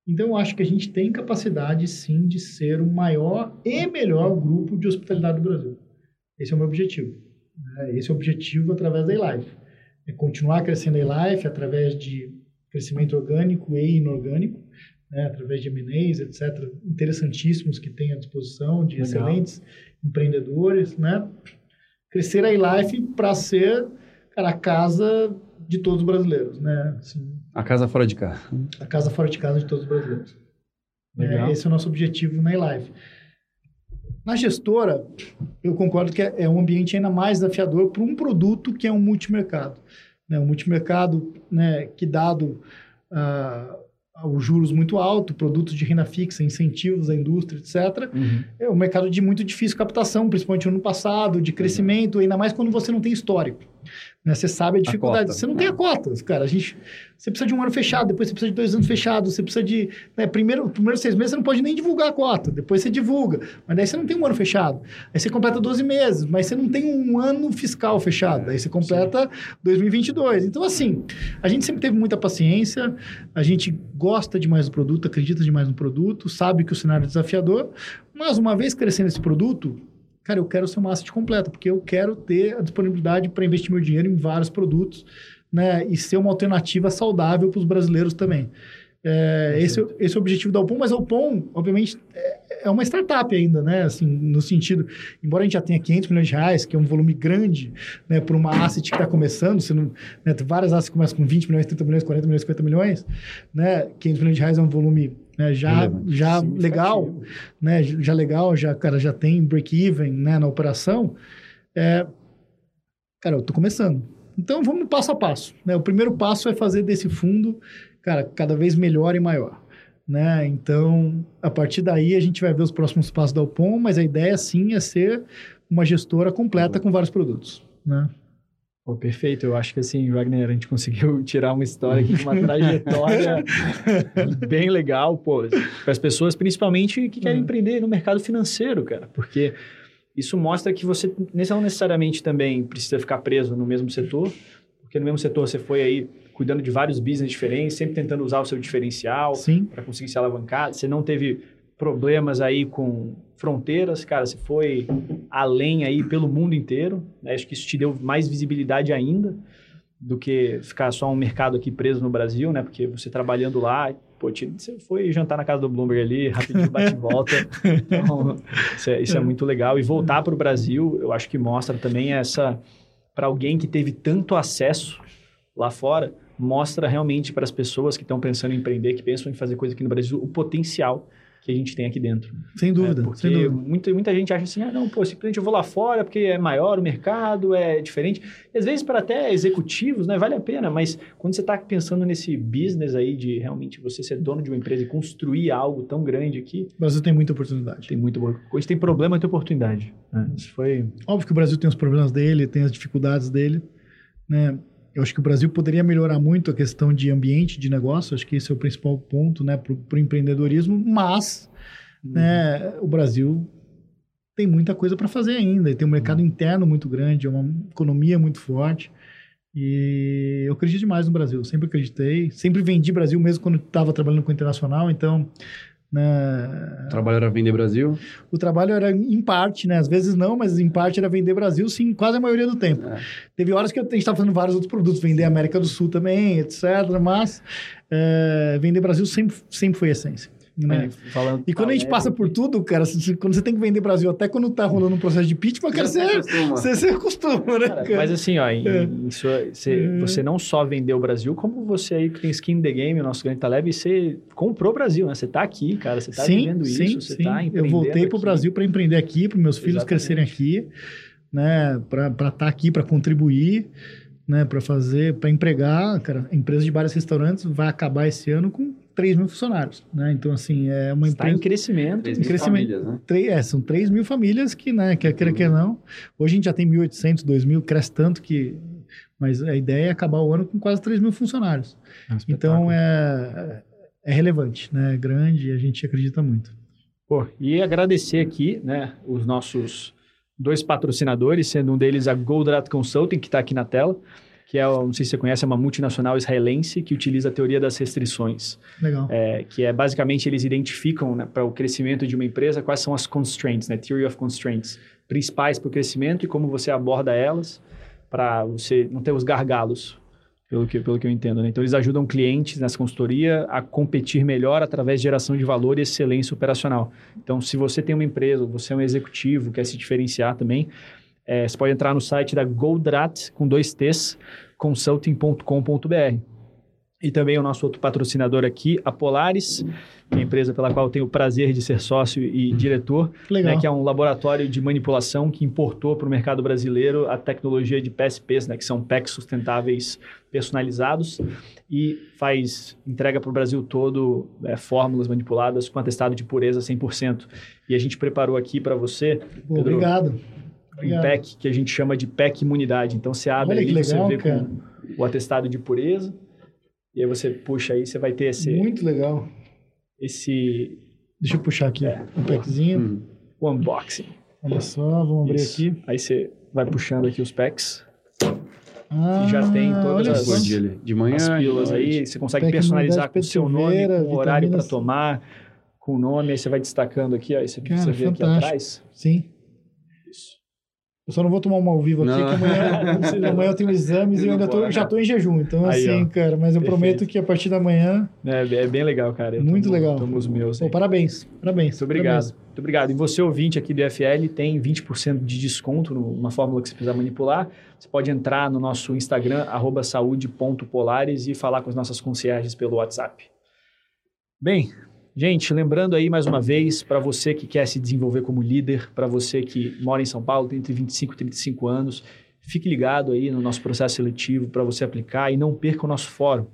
Então, eu acho que a gente tem capacidade, sim, de ser o maior e melhor grupo de hospitalidade do Brasil. Esse é o meu objetivo. né? Esse é o objetivo através da eLife. É continuar crescendo a eLife através de crescimento orgânico e inorgânico, né? através de M&As, etc., interessantíssimos que tem à disposição, de Legal. excelentes empreendedores, né? Crescer a eLife para ser, cara, a casa de todos os brasileiros, né? Assim, A casa fora de casa. a casa fora de casa de todos os brasileiros. Legal. É, esse é o nosso objetivo na eLife. Na gestora, eu concordo que é, é um ambiente ainda mais desafiador para um produto que é um multimercado. Né? Um multimercado né, que, dado ah, os juros muito altos, produtos de renda fixa, incentivos à indústria, etc., Uhum. é um mercado de muito difícil captação, principalmente no ano passado, de crescimento, ainda mais quando você não tem histórico. Né? Você sabe a dificuldade. cota. Você não tem a cota, cara. A gente, você precisa de um ano fechado, depois você precisa de dois anos fechados, você precisa de. Né, primeiro, primeiros seis meses você não pode nem divulgar a cota, depois você divulga. Mas daí você não tem um ano fechado. Aí você completa 12 meses, mas você não tem um ano fiscal fechado. Aí você completa 2022. Então, assim, a gente sempre teve muita paciência, a gente gosta demais do produto, acredita demais no produto, sabe que o cenário é desafiador, mas uma vez crescendo esse produto, cara, eu quero ser uma asset completa, porque eu quero ter a disponibilidade para investir meu dinheiro em vários produtos, né? E ser uma alternativa saudável para os brasileiros também. É, esse, é- esse é o objetivo da Alpom, mas a Alpom, obviamente, é, é uma startup ainda, né? Assim, no sentido, embora a gente já tenha 500 milhões de reais, que é um volume grande, né, para uma asset que está começando, você não, né, várias assets começam com 20 milhões, 30 milhões, 40 milhões, 50 milhões, né? 500 milhões de reais é um volume né, já, Relevante. já legal, né? Já legal, já, cara, já tem break-even né, na operação. É, cara, eu tô começando. Então, vamos passo a passo. Né? O primeiro passo é fazer desse fundo, cara, cada vez melhor e maior. Né? Então, a partir daí, a gente vai ver os próximos passos da Alpom, mas a ideia, sim, é ser uma gestora completa com vários produtos. Né? Pô, perfeito. Eu acho que assim, Wagner, a gente conseguiu tirar uma história aqui, uma trajetória bem legal, pô, para as pessoas, principalmente que querem Uhum. empreender no mercado financeiro, cara, porque isso mostra que você não necessariamente também precisa ficar preso no mesmo setor, porque no mesmo setor você foi aí cuidando de vários business diferentes, sempre tentando usar o seu diferencial para conseguir se alavancar. Você não teve problemas aí com fronteiras, cara, você foi além aí pelo mundo inteiro. né? Acho que isso te deu mais visibilidade ainda do que ficar só um mercado aqui preso no Brasil, né? Porque você trabalhando lá, pô, te- você foi jantar na casa do Bloomberg ali, rapidinho bate e volta. Então, isso é, isso é muito legal. E voltar para o Brasil, eu acho que mostra também essa para alguém que teve tanto acesso lá fora, mostra realmente para as pessoas que estão pensando em empreender, que pensam em fazer coisa aqui no Brasil, o potencial que a gente tem aqui dentro. Sem dúvida. É, porque sem dúvida. Muita, muita gente acha assim, ah, não, pô, simplesmente eu vou lá fora porque é maior o mercado, é diferente. E às vezes para até executivos, né, vale a pena, mas quando você está pensando nesse business aí de realmente você ser dono de uma empresa e construir algo tão grande aqui, O Brasil tem muita oportunidade. tem muito boa coisa, tem problema, tem oportunidade. né? Isso foi... Óbvio que o Brasil tem os problemas dele, tem as dificuldades dele, né? Eu acho que o Brasil poderia melhorar muito a questão de ambiente de negócio, acho que esse é o principal ponto, né, para o empreendedorismo, mas, né, o Brasil tem muita coisa para fazer ainda, e tem um mercado interno muito grande, é uma economia muito forte, e eu acredito demais no Brasil, sempre acreditei, sempre vendi Brasil mesmo quando estava trabalhando com o internacional, então Né? O trabalho era vender Brasil? O trabalho era em parte, né? Às vezes não, mas em parte era vender Brasil, sim, quase a maioria do tempo. É. Teve horas que a gente estava fazendo vários outros produtos, vender América do Sul também, etc. Mas é, vender Brasil sempre, sempre foi a essência. Né? Falando, E quando a gente é, passa por tudo, cara, quando você tem que vender Brasil, até quando tá rolando um processo de pitch, cara, você, acostuma. você se acostuma, né? Cara, cara? mas assim, ó, em- É. em sua- você, É. você não só vendeu o Brasil, como você aí que tem skin in the game, o nosso grande Taleb, você comprou o Brasil, né? Você tá aqui, cara, você tá vivendo sim, isso, você sim. tá Eu empreendendo voltei pro aqui. Brasil para empreender aqui, para meus filhos Exatamente. crescerem aqui, né? Para estar aqui, para contribuir, né? Para fazer, para empregar, cara. A empresa de bares e restaurantes vai acabar esse ano com 3 mil funcionários, né? Então, assim, é uma Está em empresa... crescimento. Três Em mil crescimento. famílias, né? Três- é, são 3 mil famílias que, né, quer queira que não. Hoje a gente já tem 1.800, 2.000, cresce tanto que... Mas a ideia é acabar o ano com quase 3 mil funcionários. Então, é, é relevante, né? É grande e a gente acredita muito. Pô, e agradecer aqui, né, os nossos dois patrocinadores, sendo um deles a Goldratt Consulting, que está aqui na tela, que é, não sei se você conhece, é uma multinacional israelense que utiliza a teoria das restrições. Legal. É, que é basicamente eles identificam né, para o crescimento de uma empresa quais são as constraints, né, theory of constraints, principais para o crescimento e como você aborda elas para você não ter os gargalos, pelo que, pelo que eu entendo. Né? Então eles ajudam clientes nessa consultoria a competir melhor através de geração de valor e excelência operacional. Então se você tem uma empresa, você é um executivo, quer se diferenciar também, é, você pode entrar no site da Goldrat com dois T's, consulting.com.br. E também o nosso outro patrocinador aqui, a Polaris, que é a empresa pela qual eu tenho o prazer de ser sócio e diretor, Legal. né, que é um laboratório de manipulação que importou para o mercado brasileiro a tecnologia de PSPs, né, que são packs sustentáveis personalizados, e faz entrega para o Brasil todo é, fórmulas manipuladas com atestado de pureza 100%. E a gente preparou aqui para você Pedro, obrigado. um pack que a gente chama de pack imunidade. Então você abre Olha ali, que você legal, vê o atestado de pureza, e aí você puxa aí, você vai ter esse, Muito legal. esse Deixa eu puxar aqui É. um packzinho. Hum. unboxing. Olha só, vamos abrir Isso. aqui. Aí você vai puxando aqui os packs, Ah, já tem todas as- só. Por dia ali. De manhã. as pílulas aí, você consegue Pack personalizar com o seu nome, com o horário para tomar, com o nome, aí você vai destacando aqui, ó, aí você, Cara, você vê aqui fantástico. atrás. Sim. Eu só não vou tomar uma ao vivo aqui, Não. que amanhã, amanhã eu tenho exames e eu ainda tô, já tô em jejum. Então, Aí, assim, ó. cara, mas eu Perfeito. prometo que a partir da manhã. É, é bem legal, cara. Eu Muito tomo- legal. Tomo os meus. Pô, parabéns. Parabéns. Muito obrigado. Parabéns. Muito obrigado. E você, ouvinte aqui do FL, tem 20% de desconto numa fórmula que você precisar manipular. Você pode entrar no nosso Instagram, saúde.polares e falar com as nossas concierges pelo WhatsApp. Bem, gente, lembrando aí mais uma vez, para você que quer se desenvolver como líder, para você que mora em São Paulo, tem entre 25 e 35 anos, fique ligado aí no nosso processo seletivo para você aplicar e não perca o nosso fórum.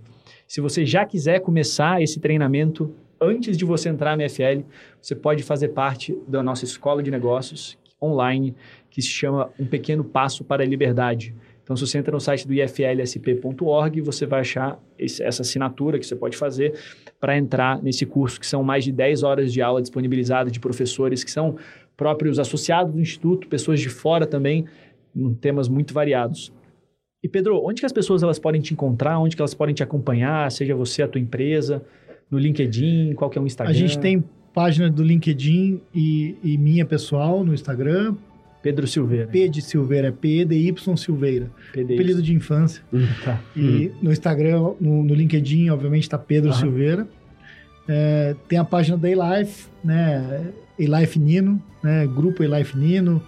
Se você já quiser começar esse treinamento antes de você entrar no FL, você pode fazer parte da nossa escola de negócios online, que se chama Um Pequeno Passo para a Liberdade. Então, se você entra no site do iflsp.org, você vai achar esse- essa assinatura que você pode fazer para entrar nesse curso, que são mais de 10 horas de aula disponibilizadas de professores que são próprios associados do Instituto, pessoas de fora também, em temas muito variados. E Pedro, onde que as pessoas elas podem te encontrar? Onde que elas podem te acompanhar? Seja você, a tua empresa, no LinkedIn, qual que é o Instagram? A gente tem página do LinkedIn e, e minha pessoal no Instagram. Pedro Silveira. P de Silveira, é P-E-D-Y Silveira. PDI. Apelido de infância. Tá. E no Instagram, no, no LinkedIn, obviamente, está Pedro Aham. Silveira. É, tem a página da Elife, né? Elife Nino, né? Grupo Elife Nino.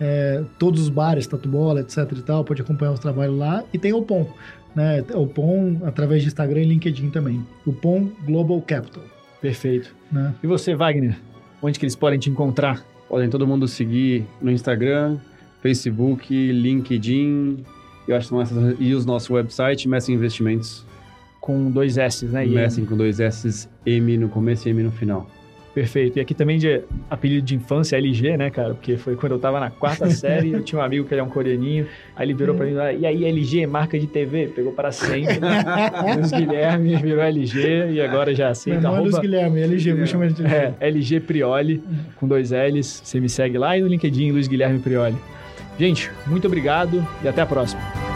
É, todos os bares, Tatu Bola, etc e tal, pode acompanhar os trabalhos lá. E tem o POM, né? O POM através de Instagram e LinkedIn também. O POM Global Capital, Perfeito. né? E você, Wagner? Onde que eles podem te encontrar? Podem todo mundo seguir no Instagram, Facebook, LinkedIn. Eu acho que são essas. E os nossos website, Messing Investimentos. Com dois S, né? Messing com dois S, M no começo e M no final. Perfeito. E aqui também de apelido de infância, LG, né, cara? Porque foi quando eu tava na quarta série, eu tinha um amigo que ele é um coreaninho, aí ele virou pra mim, e aí LG, marca de TV, pegou para sempre. Luiz Guilherme virou LG e agora já aceita. irmão é Luiz Guilherme, LG, vou chamar de é, LG Prioli, com dois L's. Você me segue lá e no LinkedIn, Luiz Guilherme Prioli. Gente, muito obrigado e até a próxima.